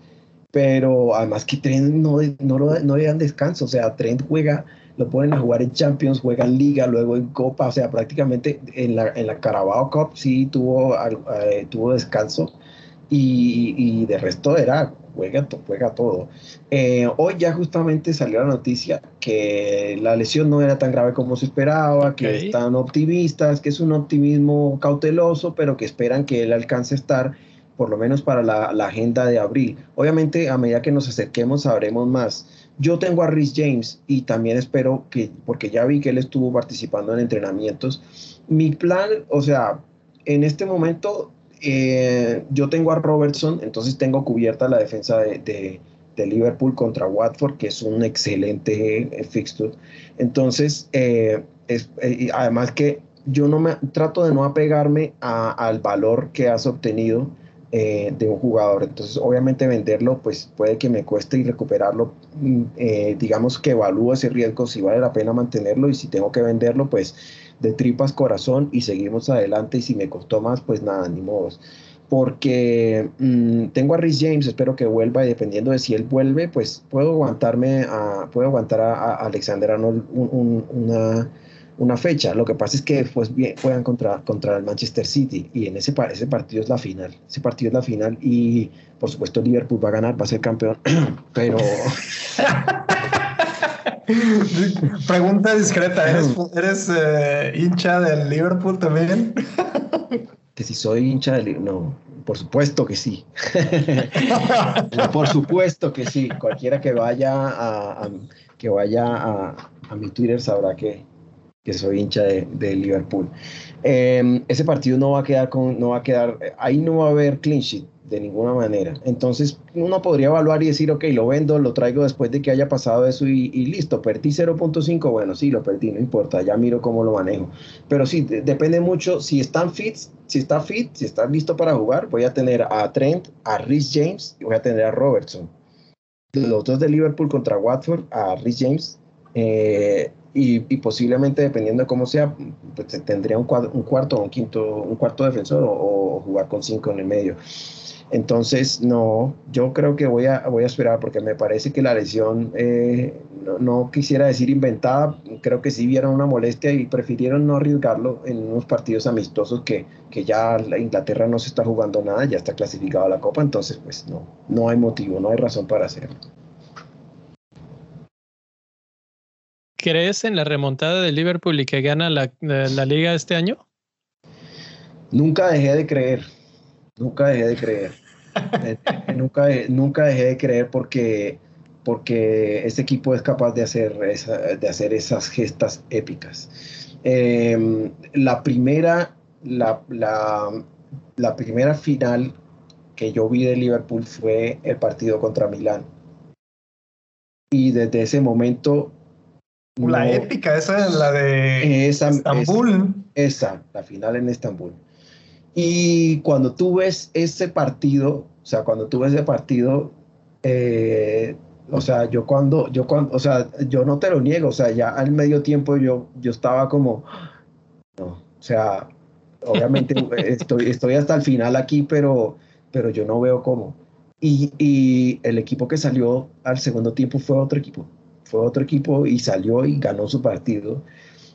pero además que Trent no, no, no le dan descanso, o sea, Trent juega, lo ponen a jugar en Champions, juega en Liga, luego en Copa, o sea, prácticamente en la, en la Carabao Cup sí tuvo, eh, tuvo descanso y, y de resto era juega, juega todo. Eh, hoy ya justamente salió la noticia que la lesión no era tan grave como se esperaba, que están optimistas, que es un optimismo cauteloso, pero que esperan que él alcance a estar por lo menos para la, la agenda de abril. Obviamente, a medida que nos acerquemos, sabremos más. Yo tengo a Rhys James y también espero que, porque ya vi que él estuvo participando en entrenamientos, mi plan, o sea, en este momento eh, yo tengo a Robertson, entonces tengo cubierta la defensa de, Liverpool contra Watford, que es un excelente eh, fixture. Entonces, eh, es, eh, además que yo no me trato de no apegarme al valor que has obtenido de un jugador. Entonces, obviamente venderlo, pues puede que me cueste y recuperarlo. Mm, digamos que evalúo ese riesgo, si vale la pena mantenerlo y si tengo que venderlo, pues de tripas corazón y seguimos adelante. Y si me costó más, pues nada, ni modos porque mm, tengo a Rhys James, espero que vuelva y dependiendo de si él vuelve, pues puedo aguantarme a, puedo aguantar a, Alexander Arnold una, una, fecha. Lo que pasa es que después juegan contra, contra el Manchester City y en ese, ese partido es la final. Ese partido es la final y por supuesto Liverpool va a ganar, va a ser campeón, pero... Pregunta discreta, ¿eres, eres eh, hincha del Liverpool también? que si soy hincha del no, por supuesto que sí. por supuesto que sí. Cualquiera que vaya a, que vaya a, mi Twitter sabrá que, que soy hincha de, Liverpool. Em, ese partido no va a quedar con, no va a quedar, ahí no va a haber clean sheet de ninguna manera. Entonces uno podría evaluar y decir, ok, lo vendo, lo traigo después de que haya pasado eso y, listo, perdí 0.5, bueno, sí, lo perdí, no importa, ya miro cómo lo manejo. Pero sí, depende mucho, si están fit, si está fit, si está listo para jugar, voy a tener a Trent, a Rhys James y voy a tener a Robertson. Los dos de Liverpool contra Watford, a Rhys James. Eh, y, posiblemente dependiendo de cómo sea, pues tendría un, cuarto, un cuarto, un quinto, un cuarto defensor o, o jugar con cinco en el medio. Entonces, no, yo creo que voy a, voy a esperar porque me parece que la lesión, eh, no, quisiera decir inventada, creo que sí vieron una molestia y prefirieron no arriesgarlo en unos partidos amistosos que, que ya la Inglaterra no se está jugando nada, ya está clasificado a la Copa, entonces pues no, no hay motivo, no hay razón para hacerlo. ¿Crees en la remontada de Liverpool y que gana la, la liga este año? Nunca dejé de creer Nunca dejé de creer. Nunca, nunca dejé de creer porque, porque este equipo es capaz de hacer, de hacer esas gestas épicas. Em, la, primera, la, la, primera final que yo vi de Liverpool fue el partido contra Milán. Y desde ese momento... La épica, esa es la de Estambul. esa, la final en Estambul. Y cuando tú ves ese partido, o sea, cuando tú ves ese partido, eh, o sea, yo cuando, yo cuando, o sea, yo no te lo niego, o sea, ya al medio tiempo yo, yo estaba como, no, o sea, obviamente estoy, estoy hasta el final aquí, pero, pero yo no veo cómo. Y, y el equipo que salió al segundo tiempo fue otro equipo, fue otro equipo y salió y ganó su partido.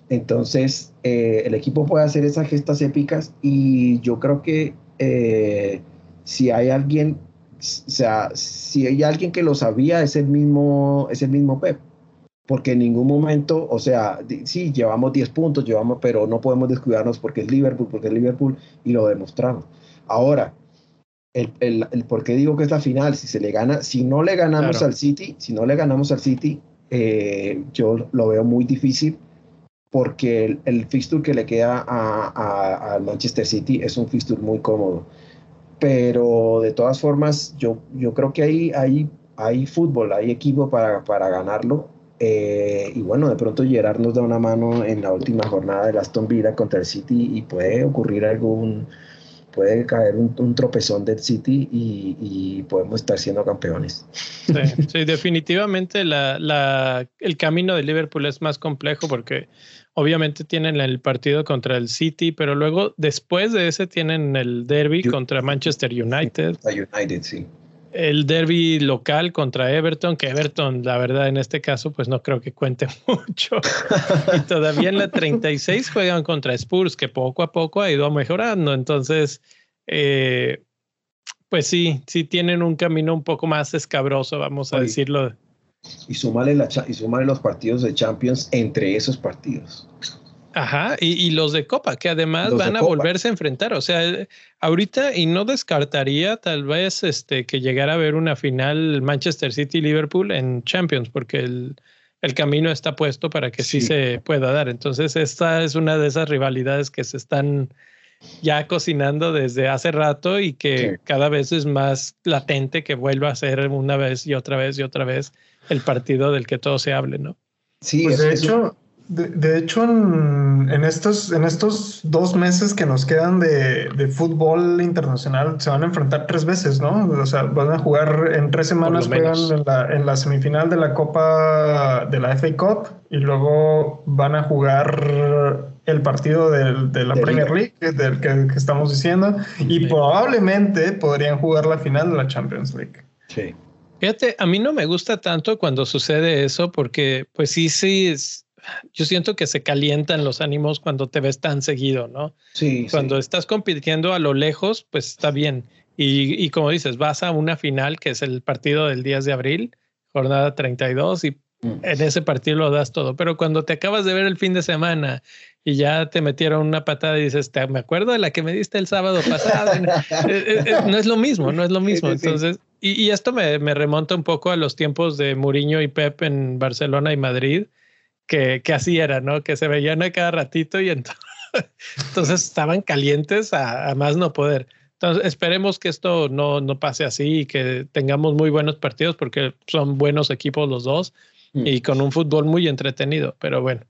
Entonces, eh, el equipo puede hacer esas gestas épicas y yo creo que eh, si hay alguien, o sea, si hay alguien que lo sabía, es el mismo, es el mismo Pep. Porque en ningún momento, o sea, sí, llevamos 10 puntos, llevamos, pero no podemos descuidarnos porque es Liverpool, porque es Liverpool y lo demostramos. Ahora, el, el, por qué digo que es la final, si se le gana, si no le ganamos al City, si no le ganamos al City, eh, yo lo veo muy difícil porque el, el fixture que le queda al Manchester City es un fixture muy cómodo. Pero de todas formas, yo, yo creo que hay, hay, hay fútbol, hay equipo para, para ganarlo. Eh, y bueno, de pronto Gerard nos da una mano en la última jornada de Aston Villa contra el City y puede ocurrir algún, puede caer un, tropezón del City y, podemos estar siendo campeones. Sí, definitivamente la, la, el camino de Liverpool es más complejo porque obviamente tienen el partido contra el City, pero luego después de ese tienen el derby contra Manchester United. United, sí. El derby local contra Everton, que Everton, la verdad, en este caso, pues no creo que cuente mucho. y todavía en la 36 juegan contra Spurs, que poco a poco ha ido mejorando. Entonces, eh, pues sí, sí tienen un camino un poco más escabroso, vamos a decirlo y súmale, la, y súmale los partidos de Champions entre esos partidos. Ajá, y, los de Copa, que además van a volverse a enfrentar. O sea, ahorita, y no descartaría tal vez este, que llegara a ver una final Manchester City-Liverpool en Champions, porque el, el, camino está puesto para que sí. se pueda dar. Entonces, esta es una de esas rivalidades que se están ya cocinando desde hace rato y que cada vez es más latente que vuelva a ser una vez y otra vez y otra vez el partido del que todo se hable, ¿no? Sí, pues de hecho, de, hecho, en, estos, en estos dos meses que nos quedan de, fútbol internacional, se van a enfrentar tres veces, ¿no? O sea, van a jugar en tres semanas, juegan en la, en la, semifinal de la Copa de la FA Cup y luego van a jugar el partido de la Premier League, del que, estamos diciendo, y probablemente podrían jugar la final de la Champions League. Sí. Fíjate, a mí no me gusta tanto cuando sucede eso porque, pues sí, sí, yo siento que se calientan los ánimos cuando te ves tan seguido, ¿no? Sí. Cuando estás compitiendo a lo lejos, pues está bien. Y, y, como dices, vas a una final que es el partido del 10 de abril, jornada 32, y mm. en ese partido lo das todo. Pero cuando te acabas de ver el fin de semana y ya te metieron una patada y dices, me acuerdo de la que me diste el sábado pasado. Eh, eh, eh, no es lo mismo, no es lo mismo. Entonces, y, y, esto me, me remonta un poco a los tiempos de Mourinho y Pep en Barcelona y Madrid que, que así era, ¿no? Que se veían a cada ratito y entonces, estaban calientes a, más no poder. Entonces esperemos que esto no, no pase así y que tengamos muy buenos partidos porque son buenos equipos los dos mm. y con un fútbol muy entretenido. Pero bueno,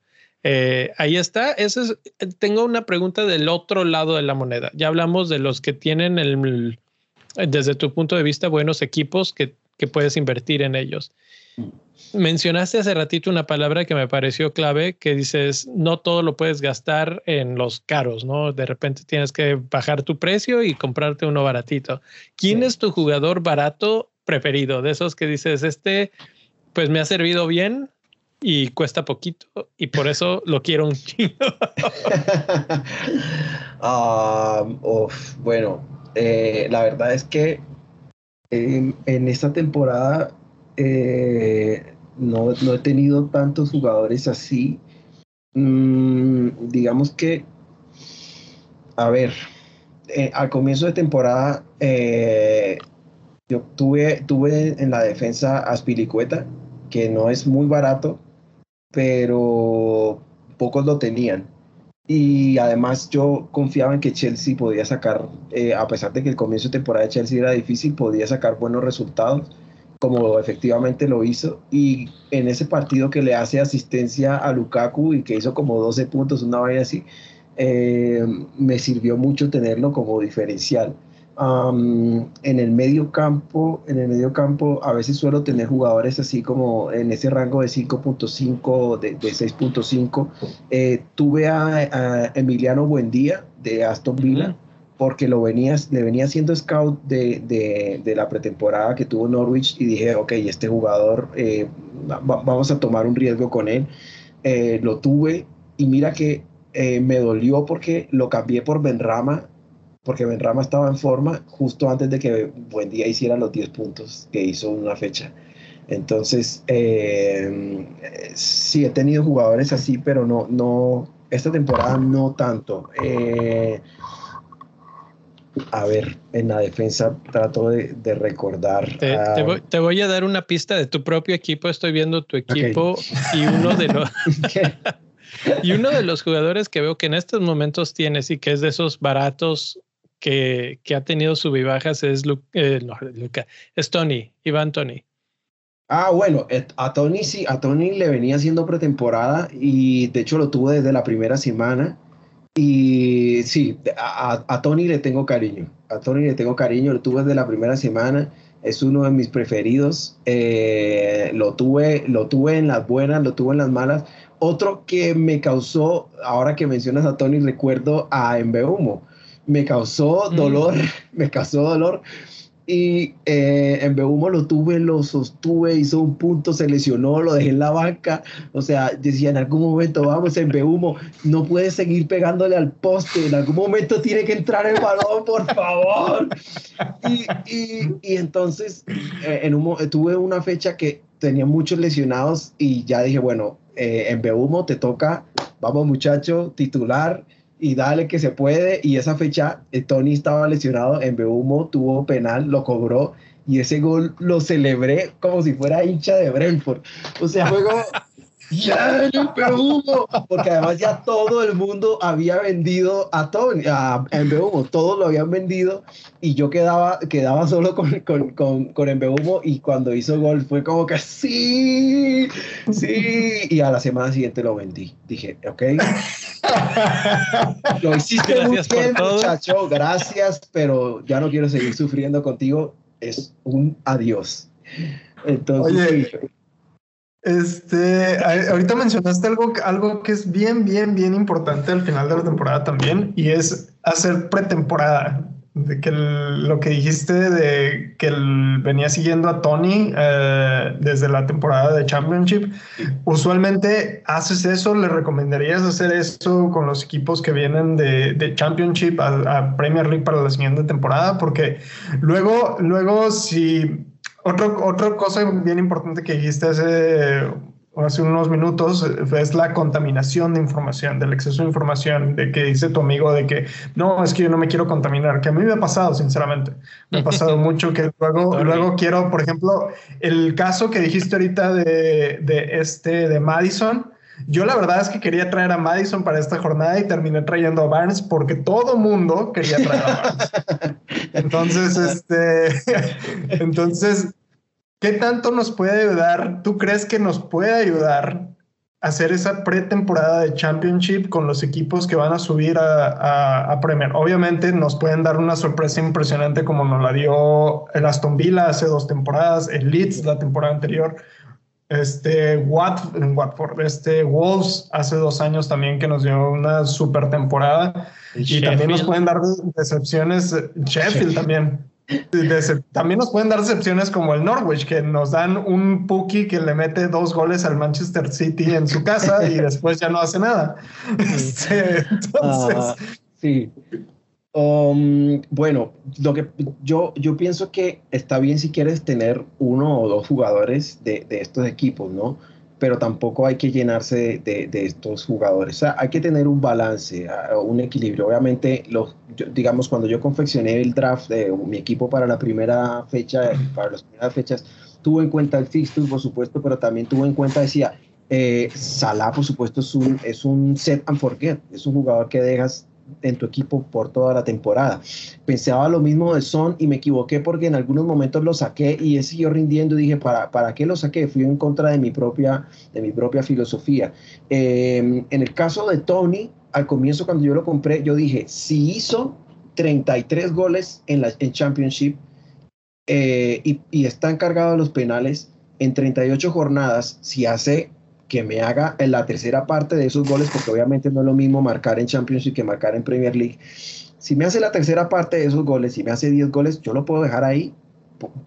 eh, ahí está. Eso es, tengo una pregunta del otro lado de la moneda. Ya hablamos de los que tienen el, desde tu punto de vista buenos equipos que, que puedes invertir en ellos. Mencionaste hace ratito una palabra que me pareció clave, que dices, no todo lo puedes gastar en los caros, ¿no? De repente tienes que bajar tu precio y comprarte uno baratito. ¿Quién es tu jugador barato preferido? De esos que dices, este, pues me ha servido bien y cuesta poquito y por eso lo quiero un chino. Ah, bueno, eh, la verdad es que en, en esta temporada eh, no, he tenido tantos jugadores así. Mm, digamos que, a ver, eh, al comienzo de temporada eh, yo tuve, tuve en la defensa a Spilicueta, que no es muy barato, pero pocos lo tenían. Y además yo confiaba en que Chelsea podía sacar, a pesar de que el comienzo de temporada de Chelsea era difícil, podía sacar buenos resultados como efectivamente lo hizo. Y en ese partido que le hace asistencia a Lukaku y que hizo como 12 puntos, una vez así, eh, me sirvió mucho tenerlo como diferencial. en el medio campo, en el medio campo a veces suelo tener jugadores así como en ese rango de 5.5, de, 6.5. Eh, tuve a, Emiliano Buendía de Aston Villa porque lo venías, le venía haciendo scout de, la pretemporada que tuvo Norwich y dije, ok, este jugador, eh, vamos a tomar un riesgo con él. Eh, lo tuve y mira que eh, me dolió porque lo cambié por Benrama, porque Benrama estaba en forma justo antes de que Buendía hiciera los 10 puntos que hizo una fecha. Entonces, sí he tenido jugadores así, pero no, no, esta temporada no tanto. A ver, en la defensa trato de, recordar. Te, voy, a dar una pista de tu propio equipo. Estoy viendo tu equipo y uno de los y uno de los jugadores que veo que en estos momentos tienes y que es de esos baratos que, ha tenido subibajas es eh, Luca, es Tony, Iván Tony. Ah, bueno, a Tony sí, a Tony le venía haciendo pretemporada y de hecho lo tuvo desde la primera semana y sí, a, Tony le tengo cariño. A Tony le tengo cariño, lo tuve desde la primera semana. Es uno de mis preferidos. Eh, lo, tuve, lo tuve en las buenas, lo tuve en las malas. Otro que me causó, ahora que mencionas a Tony, recuerdo a Humo Me causó mm. dolor, me causó dolor y eh, en Beumo lo tuve, lo sostuve, hizo un punto, se lesionó, lo dejé en la banca. O sea, decía en algún momento, vamos, en Beumo, no puede seguir pegándole al poste, en algún momento tiene que entrar el balón, por favor. Y, y, entonces, eh, en un, tuve una fecha que tenía muchos lesionados y ya dije, bueno, eh, en Beumo te toca, vamos muchacho, titular y dale que se puede. Y esa fecha, eh, Tony estaba lesionado en Beumo, tuvo penal, lo cobró y ese gol lo celebré como si fuera hincha de Brentford. O sea, fue ya en Humo, porque además ya todo el mundo había vendido a Tony, a Humo, todos lo habían vendido y yo quedaba, quedaba solo con, con, con, con Humo y cuando hizo gol fue como que sí, sí, y a la semana siguiente lo vendí. Dije, ok, lo hiciste gracias muy bien, muchacho, gracias, pero ya no quiero seguir sufriendo contigo, es un adiós. Entonces, este, ahorita mencionaste algo, algo que es bien, bien, bien importante al final de la temporada también, y es hacer pretemporada. De que lo que dijiste de que venía siguiendo a Tony eh, desde la temporada de Championship, usualmente haces eso, le recomendarías hacer eso con los equipos que vienen de, Championship a, a, Premier League para la siguiente temporada, porque luego, luego si otro, otra cosa bien importante que dijiste hace, hace unos minutos es la contaminación de información, del exceso de información, de que dice tu amigo de que no, es que yo no me quiero contaminar, que a mí me ha pasado, sinceramente. Me ha pasado mucho que luego, luego quiero, por ejemplo, el caso que dijiste ahorita de, de este, de Madison. Yo la verdad es que quería traer a Madison para esta jornada y terminé trayendo a Barnes porque todo mundo quería traer a Barnes. Entonces, este, entonces, ¿qué tanto nos puede ayudar? ¿Tú crees que nos puede ayudar a hacer esa pretemporada de Championship con los equipos que van a subir a, a, Premier? Obviamente nos pueden dar una sorpresa impresionante como nos la dio el Aston Villa hace dos temporadas, el Leeds la temporada anterior este, Watford, este, Wolves hace dos años también que nos dio una super temporada. Y, también nos pueden dar decepciones, Sheffield también. también nos pueden dar decepciones como el Norwich, que nos dan un Puki que le mete dos goles al Manchester City en su casa y después ya no hace nada. Este, entonces, ah, sí. Um, bueno, lo que yo, yo pienso que está bien si quieres tener uno o dos jugadores de, de estos equipos, ¿no? Pero tampoco hay que llenarse de, de, estos jugadores. O sea, hay que tener un balance, un equilibrio. Obviamente, los, digamos, cuando yo confeccioné el draft de mi equipo para la primera fecha, para las primeras fechas, tuve en cuenta el fixture, por supuesto, pero también tuve en cuenta, decía, eh, Salah, por supuesto, es un, es un set and forget, es un jugador que dejas en tu equipo por toda la temporada. Pensaba lo mismo de Son y me equivoqué porque en algunos momentos lo saqué y él siguió rindiendo y dije, ¿para, ¿para qué lo saqué? Fui en contra de mi propia, de mi propia filosofía. Em, en el caso de Tony, al comienzo cuando yo lo compré, yo dije, si hizo 33 goles en la en Championship eh, y, y está encargado de los penales en 38 jornadas, si hace que me haga en la tercera parte de esos goles, porque obviamente no es lo mismo marcar en Championship que marcar en Premier League. Si me hace la tercera parte de esos goles, si me hace 10 goles, yo lo puedo dejar ahí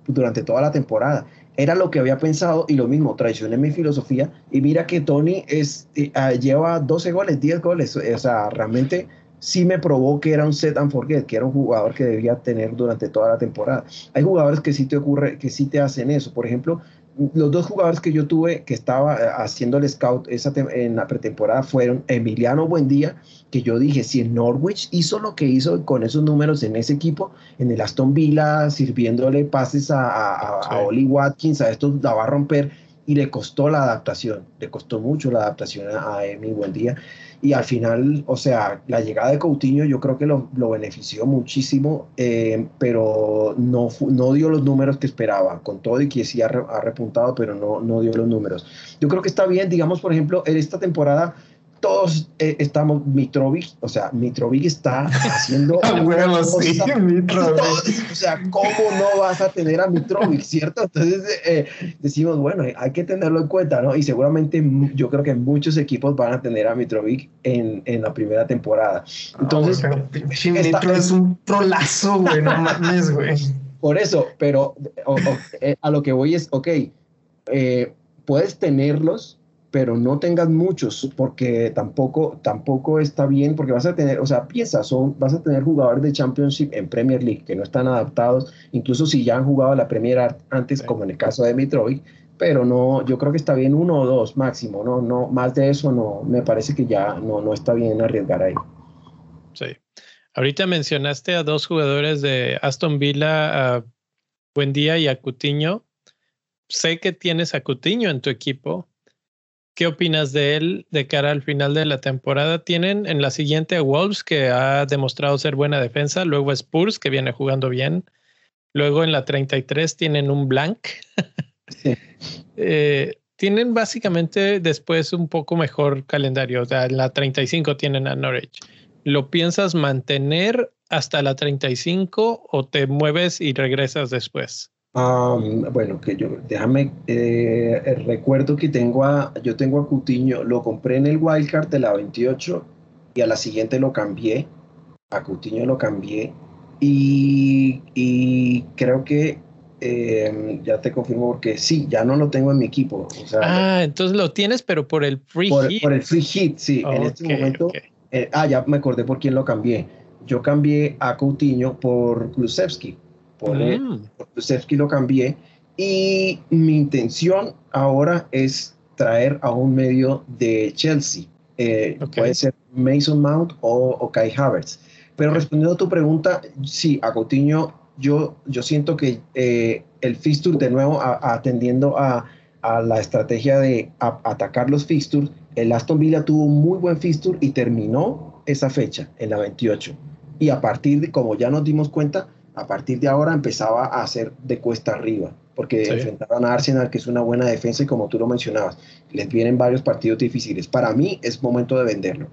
durante toda la temporada. Era lo que había pensado y lo mismo, traicioné mi filosofía y mira que Tony es, eh, ah, lleva 12 goles, 10 goles, o sea, realmente sí me probó que era un set and forget, que era un jugador que debía tener durante toda la temporada. Hay jugadores que sí te ocurre, que sí te hacen eso. Por ejemplo, los dos jugadores que yo tuve que estaba eh, haciendo el scout esa en la pretemporada fueron Emiliano Buendía, que yo dije, si el Norwich hizo lo que hizo con esos números en ese equipo, en el Aston Villa, sirviéndole pases a, a, Oli Watkins, a estos la va a romper y le costó la adaptación, le costó mucho la adaptación a, a Emi Buendía y al final, o sea, la llegada de Coutinho yo creo que lo, lo benefició muchísimo, eh, pero no, no dio los números que esperaba, con todo y que sí ha, ha repuntado, pero no, no dio los números. Yo creo que está bien, digamos, por ejemplo, en esta temporada todos eh, estamos Mitrovic, o sea, Mitrovic está haciendo bueno, sí, o sea, ¿cómo no vas a tener a Mitrovic, cierto? Entonces eh, decimos, bueno, hay que tenerlo en cuenta, ¿no? Y seguramente yo creo que muchos equipos van a tener a Mitrovic en, en la primera temporada. Entonces, oh, es un trolazo, güey, no mames, güey. Por eso, pero eh, a lo que voy es, ok, puedes tenerlos pero no tengas muchos porque tampoco, tampoco está bien porque vas a tener, o sea, piensa, son, vas a tener jugadores de Championship en Premier League que no están adaptados, incluso si ya han jugado la Premier antes, como en el caso de Mitrovic, pero no, yo creo que está bien uno o dos máximo, no, no, más de eso no, me parece que ya no, no está bien arriesgar ahí. Sí. Ahorita mencionaste a dos jugadores de Aston Villa, a Buendía y a Cutiño. Sé que tienes a Cutiño en tu equipo ¿Qué opinas de él de cara al final de la temporada? Tienen en la siguiente Wolves, que ha demostrado ser buena defensa, luego Spurs, que viene jugando bien, luego en la 33 tienen un blank. eh, tienen básicamente después un poco mejor calendario, o sea, en la 35 tienen a Norwich. ¿Lo piensas mantener hasta la 35 o te mueves y regresas después? Bueno, que yo, déjame, eh, recuerdo que tengo a, yo tengo a Cutiño, lo compré en el wildcard de la 28 y a la siguiente lo cambié, a Cutiño lo cambié y, y creo que eh, ya te confirmo porque sí, ya no lo tengo en mi equipo. ah, entonces lo tienes, pero por el free hit. Por el free hit, sí. en este momento, eh, ah, ya me acordé por quién lo cambié. Yo cambié a Coutinho por Kulusevski por, mm. lo cambié. Y mi intención ahora es traer a un medio de Chelsea. Eh, puede ser Mason Mount o, Kai Havertz. Pero respondiendo a tu pregunta, sí, a Coutinho yo, yo siento que eh, el fixture, de nuevo, atendiendo a, a, la estrategia de atacar los fixtures, el Aston Villa tuvo muy buen fixture y terminó esa fecha, en la 28. Y a partir de, como ya nos dimos cuenta, a partir de ahora empezaba a hacer de cuesta arriba, porque enfrentaban a Arsenal, que es una buena defensa, y como tú lo mencionabas, les vienen varios partidos difíciles. Para mí es momento de venderlo.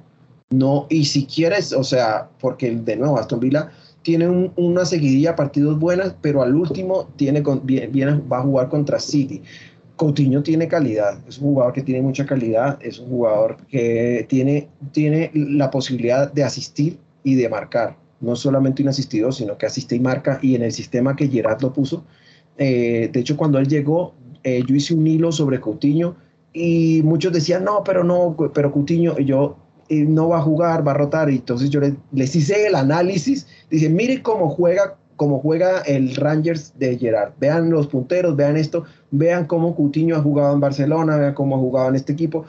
No, y si quieres, o sea, porque de nuevo Aston Villa tiene una seguidilla de partidos buenas, pero al último tiene viene, va a jugar contra City. Coutinho tiene calidad, es un jugador que tiene mucha calidad, es un jugador que tiene, tiene la posibilidad de asistir y de marcar no solamente un asistido, sino que asiste y marca, y en el sistema que Gerard lo puso, eh, de hecho cuando él llegó, eh, yo hice un hilo sobre Coutinho, y muchos decían, no, pero no, pero Coutinho, yo, eh, no va a jugar, va a rotar, y entonces yo les, hice el análisis, dice, mire cómo juega cómo juega el Rangers de Gerard. Vean los punteros, vean esto, vean cómo Coutinho ha jugado en Barcelona, vean cómo ha jugado en este equipo.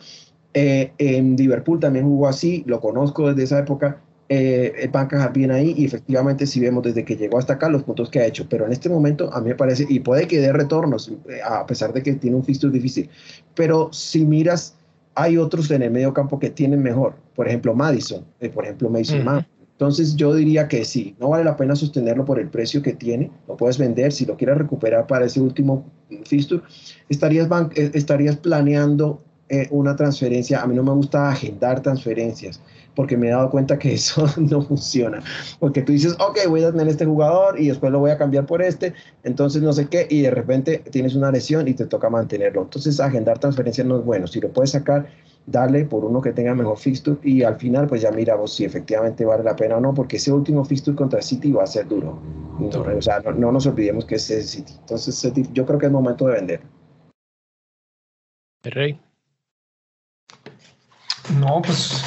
en Liverpool también jugó así, lo conozco desde esa época eh, va a encajar bien ahí y efectivamente si vemos desde que llegó hasta acá los puntos que ha hecho, pero en este momento a mí me parece, y puede que dé retornos, eh, a pesar de que tiene un fixture difícil, pero si miras, hay otros en el medio campo que tienen mejor, por ejemplo Madison, eh, por ejemplo Mason Mount. Entonces yo diría que sí, no vale la pena sostenerlo por el precio que tiene, lo puedes vender, si lo quieres recuperar para ese último fixture, estarías, eh, estarías planeando una transferencia, a mí no me gusta agendar transferencias, porque me he dado cuenta que eso no funciona. Porque tú dices, ok, voy a tener este jugador y después lo voy a cambiar por este, entonces no sé qué, y de repente tienes una lesión y te toca mantenerlo. Entonces agendar transferencias no es bueno. Si lo puedes sacar, darle por uno que tenga mejor fixture y al final pues ya miramos si efectivamente vale la pena o no, porque ese último fixture contra City va a ser duro. o sea, no, nos olvidemos que es City. Entonces yo creo que es momento de vender. Rey. No, pues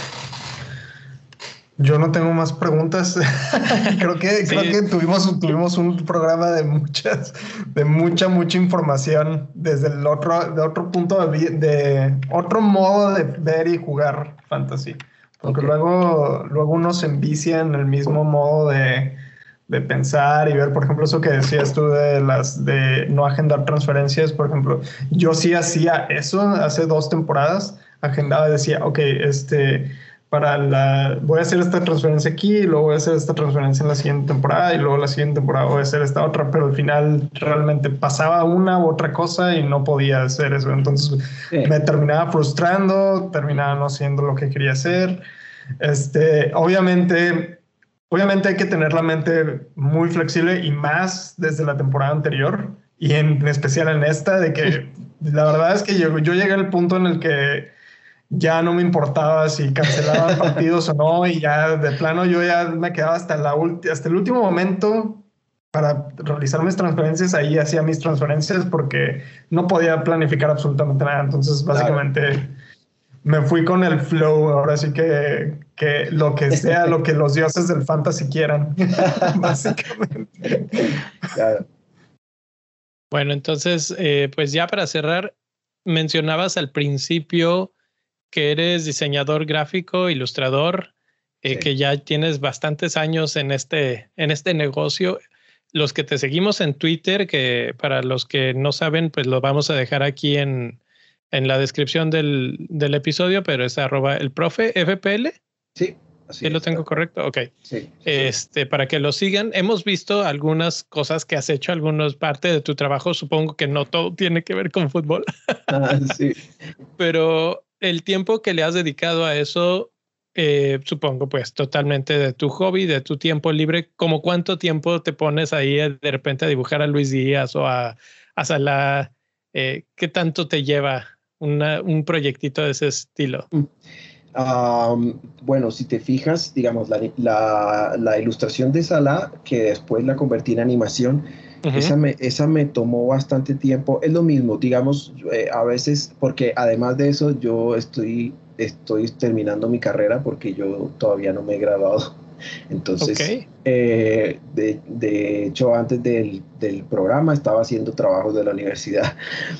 yo no tengo más preguntas. creo que, creo que tuvimos, tuvimos un programa de muchas, de mucha, mucha información desde el otro, de otro punto de, de otro modo de ver y jugar fantasy. Porque luego, luego uno se envicia en el mismo modo de, de, pensar y ver, por ejemplo, eso que decías tú de las de no agendar transferencias. Por ejemplo, yo sí hacía eso hace dos temporadas. Agendaba y decía, ok, este para la, voy a hacer esta transferencia aquí, y luego voy a hacer esta transferencia en la siguiente temporada y luego la siguiente temporada voy a hacer esta otra, pero al final realmente pasaba una u otra cosa y no podía hacer eso. Entonces me terminaba frustrando, terminaba no haciendo lo que quería hacer. Este, obviamente, obviamente hay que tener la mente muy flexible y más desde la temporada anterior y en, especial en esta, de que la verdad es que yo, yo llegué al punto en el que ya no me importaba si cancelaba partidos o no y ya de plano yo ya me quedaba hasta, la hasta el último momento para realizar mis transferencias, ahí hacía mis transferencias porque no podía planificar absolutamente nada. Entonces, básicamente, me fui con el flow. Ahora sí que, que lo que sea, lo que los dioses del fantasy quieran, básicamente. Bueno, entonces, eh, pues ya para cerrar, mencionabas al principio que eres diseñador gráfico, ilustrador, eh, que ya tienes bastantes años en este, en este negocio. Los que te seguimos en Twitter, que para los que no saben, pues lo vamos a dejar aquí en, en la descripción del, del episodio, pero es arroba el profe FPL. Sí. Así lo tengo correcto? Ok. Sí, Este, para que lo sigan, hemos visto algunas cosas que has hecho, algunas parte de tu trabajo. Supongo que no todo tiene que ver con fútbol. Ah, sí. Pero el tiempo que le has dedicado a eso, eh, supongo, pues totalmente de tu hobby, de tu tiempo libre. ¿Cómo cuánto tiempo te pones ahí de repente a dibujar a Luis Díaz o a, a Salah? Eh, ¿Qué tanto te lleva un proyectito de ese estilo? Um, bueno, si te fijas, digamos, la, la, la, ilustración de Salah, que después la convertí en animación, esa, me, esa me tomó bastante tiempo. Es lo mismo, digamos, eh, a veces, porque además de eso, yo estoy, estoy terminando mi carrera porque yo todavía no me he graduado. Entonces, okay. eh, de, de, hecho, antes del, del, programa estaba haciendo trabajos de la universidad.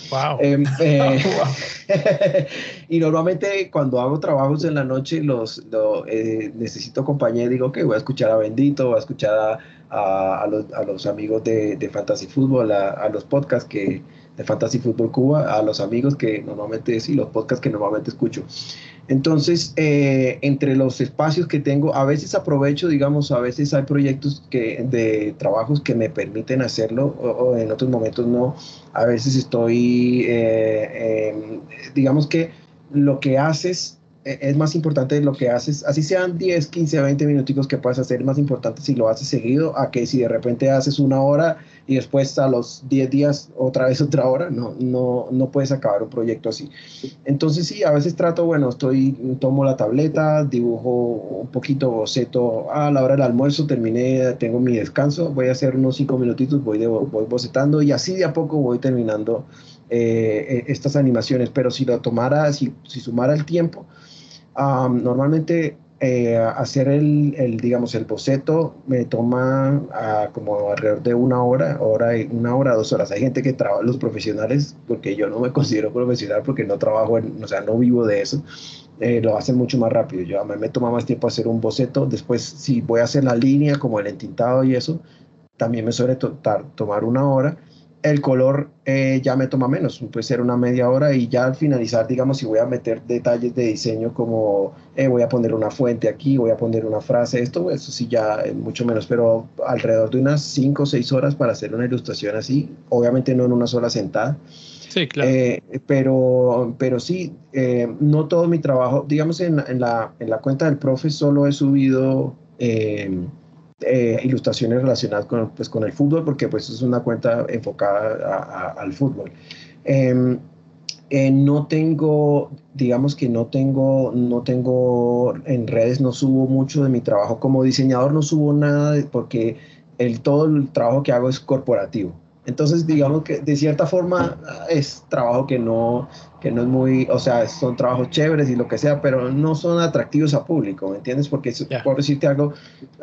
Wow. Eh, eh, wow. y normalmente cuando hago trabajos en la noche, los, lo, eh, necesito compañía y digo que okay, voy a escuchar a Bendito, voy a escuchar a, a, a, los, a los, amigos de, de Fantasy Football, a, los podcasts que, de Fantasy Football Cuba, a los amigos que normalmente, sí, los podcasts que normalmente escucho. Entonces, eh, entre los espacios que tengo, a veces aprovecho, digamos, a veces hay proyectos que, de trabajos que me permiten hacerlo, o, o en otros momentos no. A veces estoy, eh, eh, digamos que lo que haces es más importante lo que haces, así sean 10, 15, 20 minuticos que puedas hacer, más importante si lo haces seguido a que si de repente haces una hora y después a los 10 días otra vez otra hora, no, no, no puedes acabar un proyecto así. Entonces sí, a veces trato, bueno, estoy, tomo la tableta, dibujo un poquito boceto, a la hora del almuerzo terminé, tengo mi descanso, voy a hacer unos 5 minutitos, voy, de, voy bocetando y así de a poco voy terminando eh, estas animaciones, pero si lo tomara, si, si sumara el tiempo, Um, normalmente eh, hacer el, digamos, el boceto me toma uh, como alrededor de una hora, hora una hora, dos horas. Hay gente que trabaja, los profesionales, porque yo no me considero profesional porque no trabajo, en, o sea, no vivo de eso, eh, lo hacen mucho más rápido. Yo a mí me toma más tiempo hacer un boceto. Después, si voy a hacer la línea, como el entintado y eso, también me suele to tomar una hora el color eh, ya me toma menos, puede ser una media hora y ya al finalizar, digamos, si voy a meter detalles de diseño como eh, voy a poner una fuente aquí, voy a poner una frase, esto, eso sí ya es mucho menos, pero alrededor de unas 5 o 6 horas para hacer una ilustración así, obviamente no en una sola sentada. Sí, claro. Eh, pero, pero sí, eh, no todo mi trabajo, digamos, en, en, la, en la cuenta del profe solo he subido... Eh, ilustraciones relacionadas con, pues, con el fútbol, porque pues es una cuenta enfocada a, al fútbol. Eh, eh, no tengo, digamos que no tengo, no tengo en redes, no subo mucho de mi trabajo como diseñador, no subo nada porque el, todo el trabajo que hago es corporativo. Entonces, digamos que de cierta forma es trabajo que no, que no es muy, o sea, son trabajos chéveres y lo que sea, pero no son atractivos a público, ¿me entiendes? Porque, yeah. por decirte algo,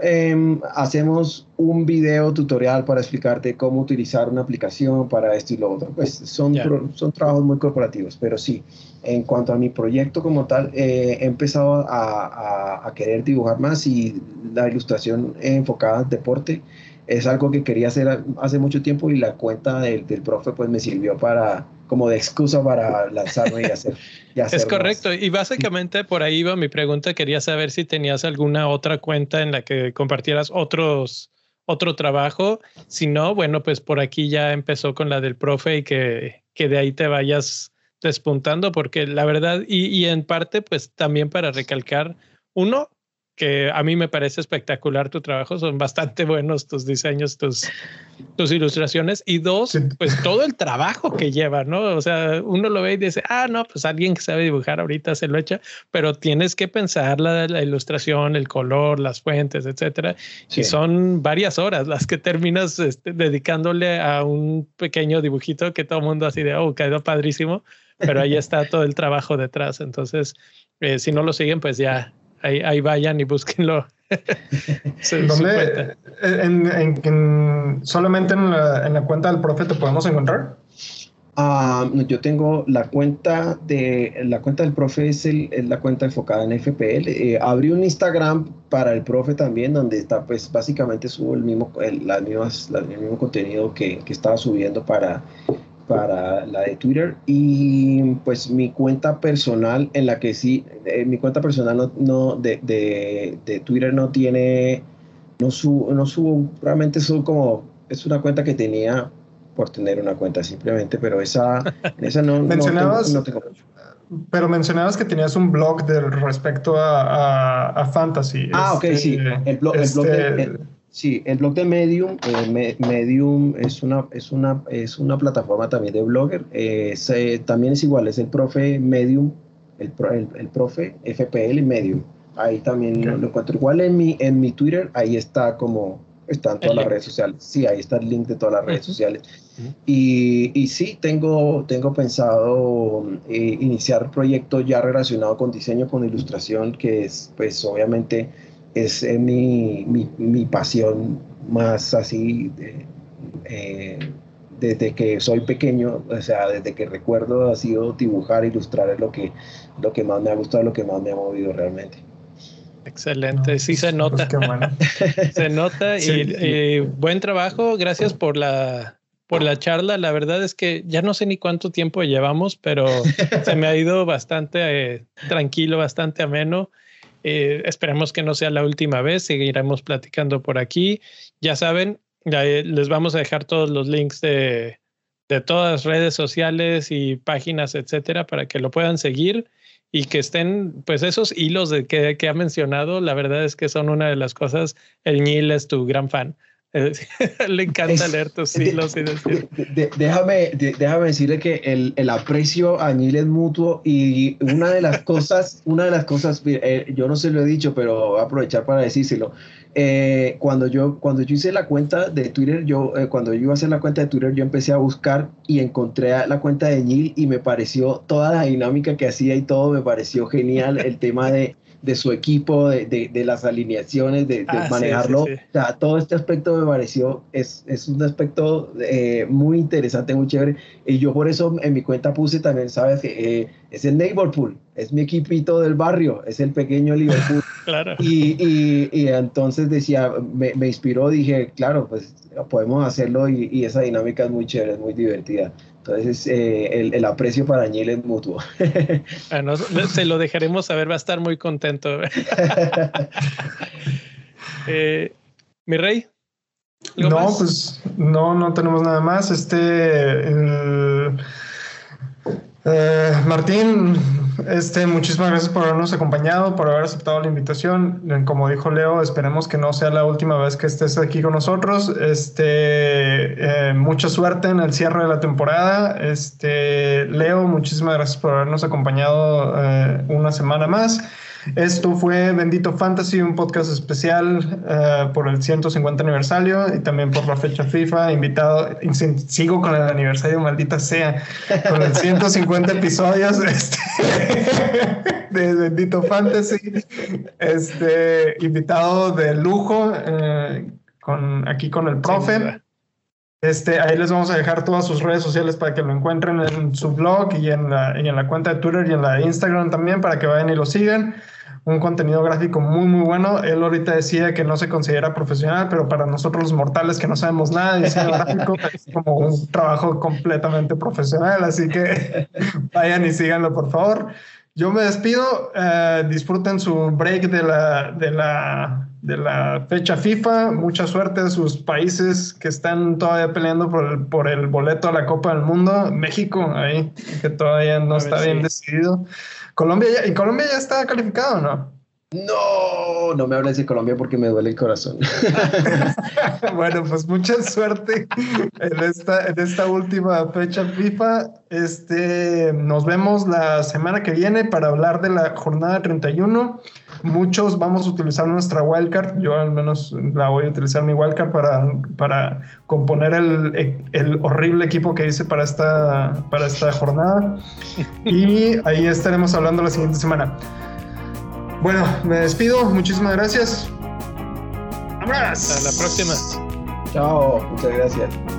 eh, hacemos un video tutorial para explicarte cómo utilizar una aplicación para esto y lo otro. Pues son, yeah. pro, son trabajos muy corporativos, pero sí, en cuanto a mi proyecto como tal, eh, he empezado a, a, a querer dibujar más y la ilustración enfocada en deporte es algo que quería hacer hace mucho tiempo y la cuenta del, del profe pues me sirvió para como de excusa para lanzarme y hacer. Y hacer es correcto. Más. Y básicamente por ahí iba mi pregunta. Quería saber si tenías alguna otra cuenta en la que compartieras otros, otro trabajo. Si no, bueno, pues por aquí ya empezó con la del profe y que, que de ahí te vayas despuntando, porque la verdad, y, y en parte, pues también para recalcar, uno, que a mí me parece espectacular tu trabajo, son bastante buenos tus diseños, tus, tus ilustraciones. Y dos, sí. pues todo el trabajo que lleva, ¿no? O sea, uno lo ve y dice, ah, no, pues alguien que sabe dibujar ahorita se lo echa, pero tienes que pensar la, la ilustración, el color, las fuentes, etcétera. Sí. Y son varias horas las que terminas este, dedicándole a un pequeño dibujito que todo el mundo así de, oh, quedó padrísimo, pero ahí está todo el trabajo detrás. Entonces, eh, si no lo siguen, pues ya ahí, ahí vayan y búsquenlo. ¿Dónde, en, en, en, ¿Solamente en la, en la, cuenta del profe te podemos encontrar? Uh, yo tengo la cuenta de la cuenta del profe es, el, es la cuenta enfocada en FPL. Eh, abrí un Instagram para el profe también donde está pues básicamente subo el mismo el, las mismas, las, el mismo contenido que, que estaba subiendo para para la de Twitter y pues mi cuenta personal en la que sí, eh, mi cuenta personal no, no de, de, de, Twitter no tiene, no subo, no subo, realmente subo como, es una cuenta que tenía por tener una cuenta simplemente, pero esa, esa no, ¿Mencionabas, no, tengo, Pero mencionabas que tenías un blog del respecto a, a, fantasy. Ah, ok, sí. Este, el blog, el blog de, este, Sí, el blog de Medium, eh, Medium es una, es, una, es una plataforma también de blogger. Eh, también es igual, es el profe Medium, el, el, profe FPL Medium. Ahí también lo encuentro igual en mi, en mi Twitter, ahí está como, están todas las redes sociales. Sí, ahí está el link de todas las redes sociales. y, y, sí, tengo, tengo pensado eh, iniciar proyectos ya relacionados con diseño, con ilustración, que es pues obviamente es eh, mi, mi, mi, pasión más así eh, desde que soy pequeño, o sea, desde que recuerdo ha sido dibujar, ilustrar es lo que, lo que más me ha gustado, lo que más me ha movido realmente. Excelente, sí se pues nota. se nota y, buen trabajo, gracias por la por la charla. La verdad es que ya no sé ni cuánto tiempo llevamos, pero se me ha ido bastante eh, tranquilo, bastante ameno. Eh, esperemos que no sea la última vez, seguiremos platicando por aquí. Ya saben, eh, les vamos a dejar todos los links de, de todas redes sociales y páginas, etcétera, para que lo puedan seguir y que estén, pues esos hilos de que, que ha mencionado, la verdad es que son una de las cosas. El Nil es tu gran fan. Le encanta leer tus hilos y decir. déjame, déjame decirle que el, el, aprecio a Neil es mutuo y una de las cosas, una de las cosas, eh, yo no se lo he dicho, pero voy a aprovechar para decírselo. Eh, cuando, yo, cuando yo hice la cuenta de Twitter, yo, eh, cuando yo iba a hacer la cuenta de Twitter, yo empecé a buscar y encontré la cuenta de Neil y me pareció toda la dinámica que hacía y todo, me pareció genial el tema de de su equipo, de, de, las alineaciones, de, ah, manejarlo. O sea, todo este aspecto me pareció, es, es un aspecto eh, muy interesante, muy chévere. Y yo por eso en mi cuenta puse también, ¿sabes? que eh, es el Neighborpool, es mi equipito del barrio, es el pequeño Liverpool. claro. Y, y, y, entonces decía, me, me, inspiró, dije, claro, pues podemos hacerlo y, y esa dinámica es muy chévere, es muy divertida. Entonces, eh, el, aprecio para Añil es mutuo. Bueno, se lo dejaremos saber, va a estar muy contento. Eh, mi rey. No, pues no, no tenemos nada más. Este, eh, Martín, este, muchísimas gracias por habernos acompañado, por haber aceptado la invitación. Como dijo Leo, esperemos que no sea la última vez que estés aquí con nosotros. Este, eh, mucha suerte en el cierre de la temporada. Este, Leo, muchísimas gracias por habernos acompañado eh, una semana más. Esto fue Bendito Fantasy, un podcast especial uh, por el 150 aniversario y también por la fecha FIFA. Invitado, sigo con el aniversario, maldita sea, con el 150 episodios este, de Bendito Fantasy. Este invitado de lujo, uh, con, aquí con el profe. Este, ahí les vamos a dejar todas sus redes sociales para que lo encuentren en su blog y en la, y en la cuenta de Twitter y en la de Instagram también para que vayan y lo sigan un contenido gráfico muy, muy bueno. Él ahorita decía que no se considera profesional, pero para nosotros los mortales que no sabemos nada de diseño gráfico es como un trabajo completamente profesional. Así que vayan y síganlo, por favor. Yo me despido. Eh, disfruten su break de la, de, la, de la fecha FIFA. Mucha suerte a sus países que están todavía peleando por el, por el boleto a la Copa del Mundo. México, ahí, que todavía no está bien decidido. Colombia ya, ¿Y Colombia ya está calificado no? No, no me hables de Colombia porque me duele el corazón. bueno, pues mucha suerte en esta, en esta última fecha FIFA. Este, nos vemos la semana que viene para hablar de la jornada 31. Muchos vamos a utilizar nuestra wildcard. Yo al menos la voy a utilizar mi wildcard para, para componer el, el horrible equipo que hice para esta, para esta jornada. Y ahí estaremos hablando la siguiente semana. Bueno, me despido. Muchísimas gracias. Hasta la próxima. Chao, muchas gracias.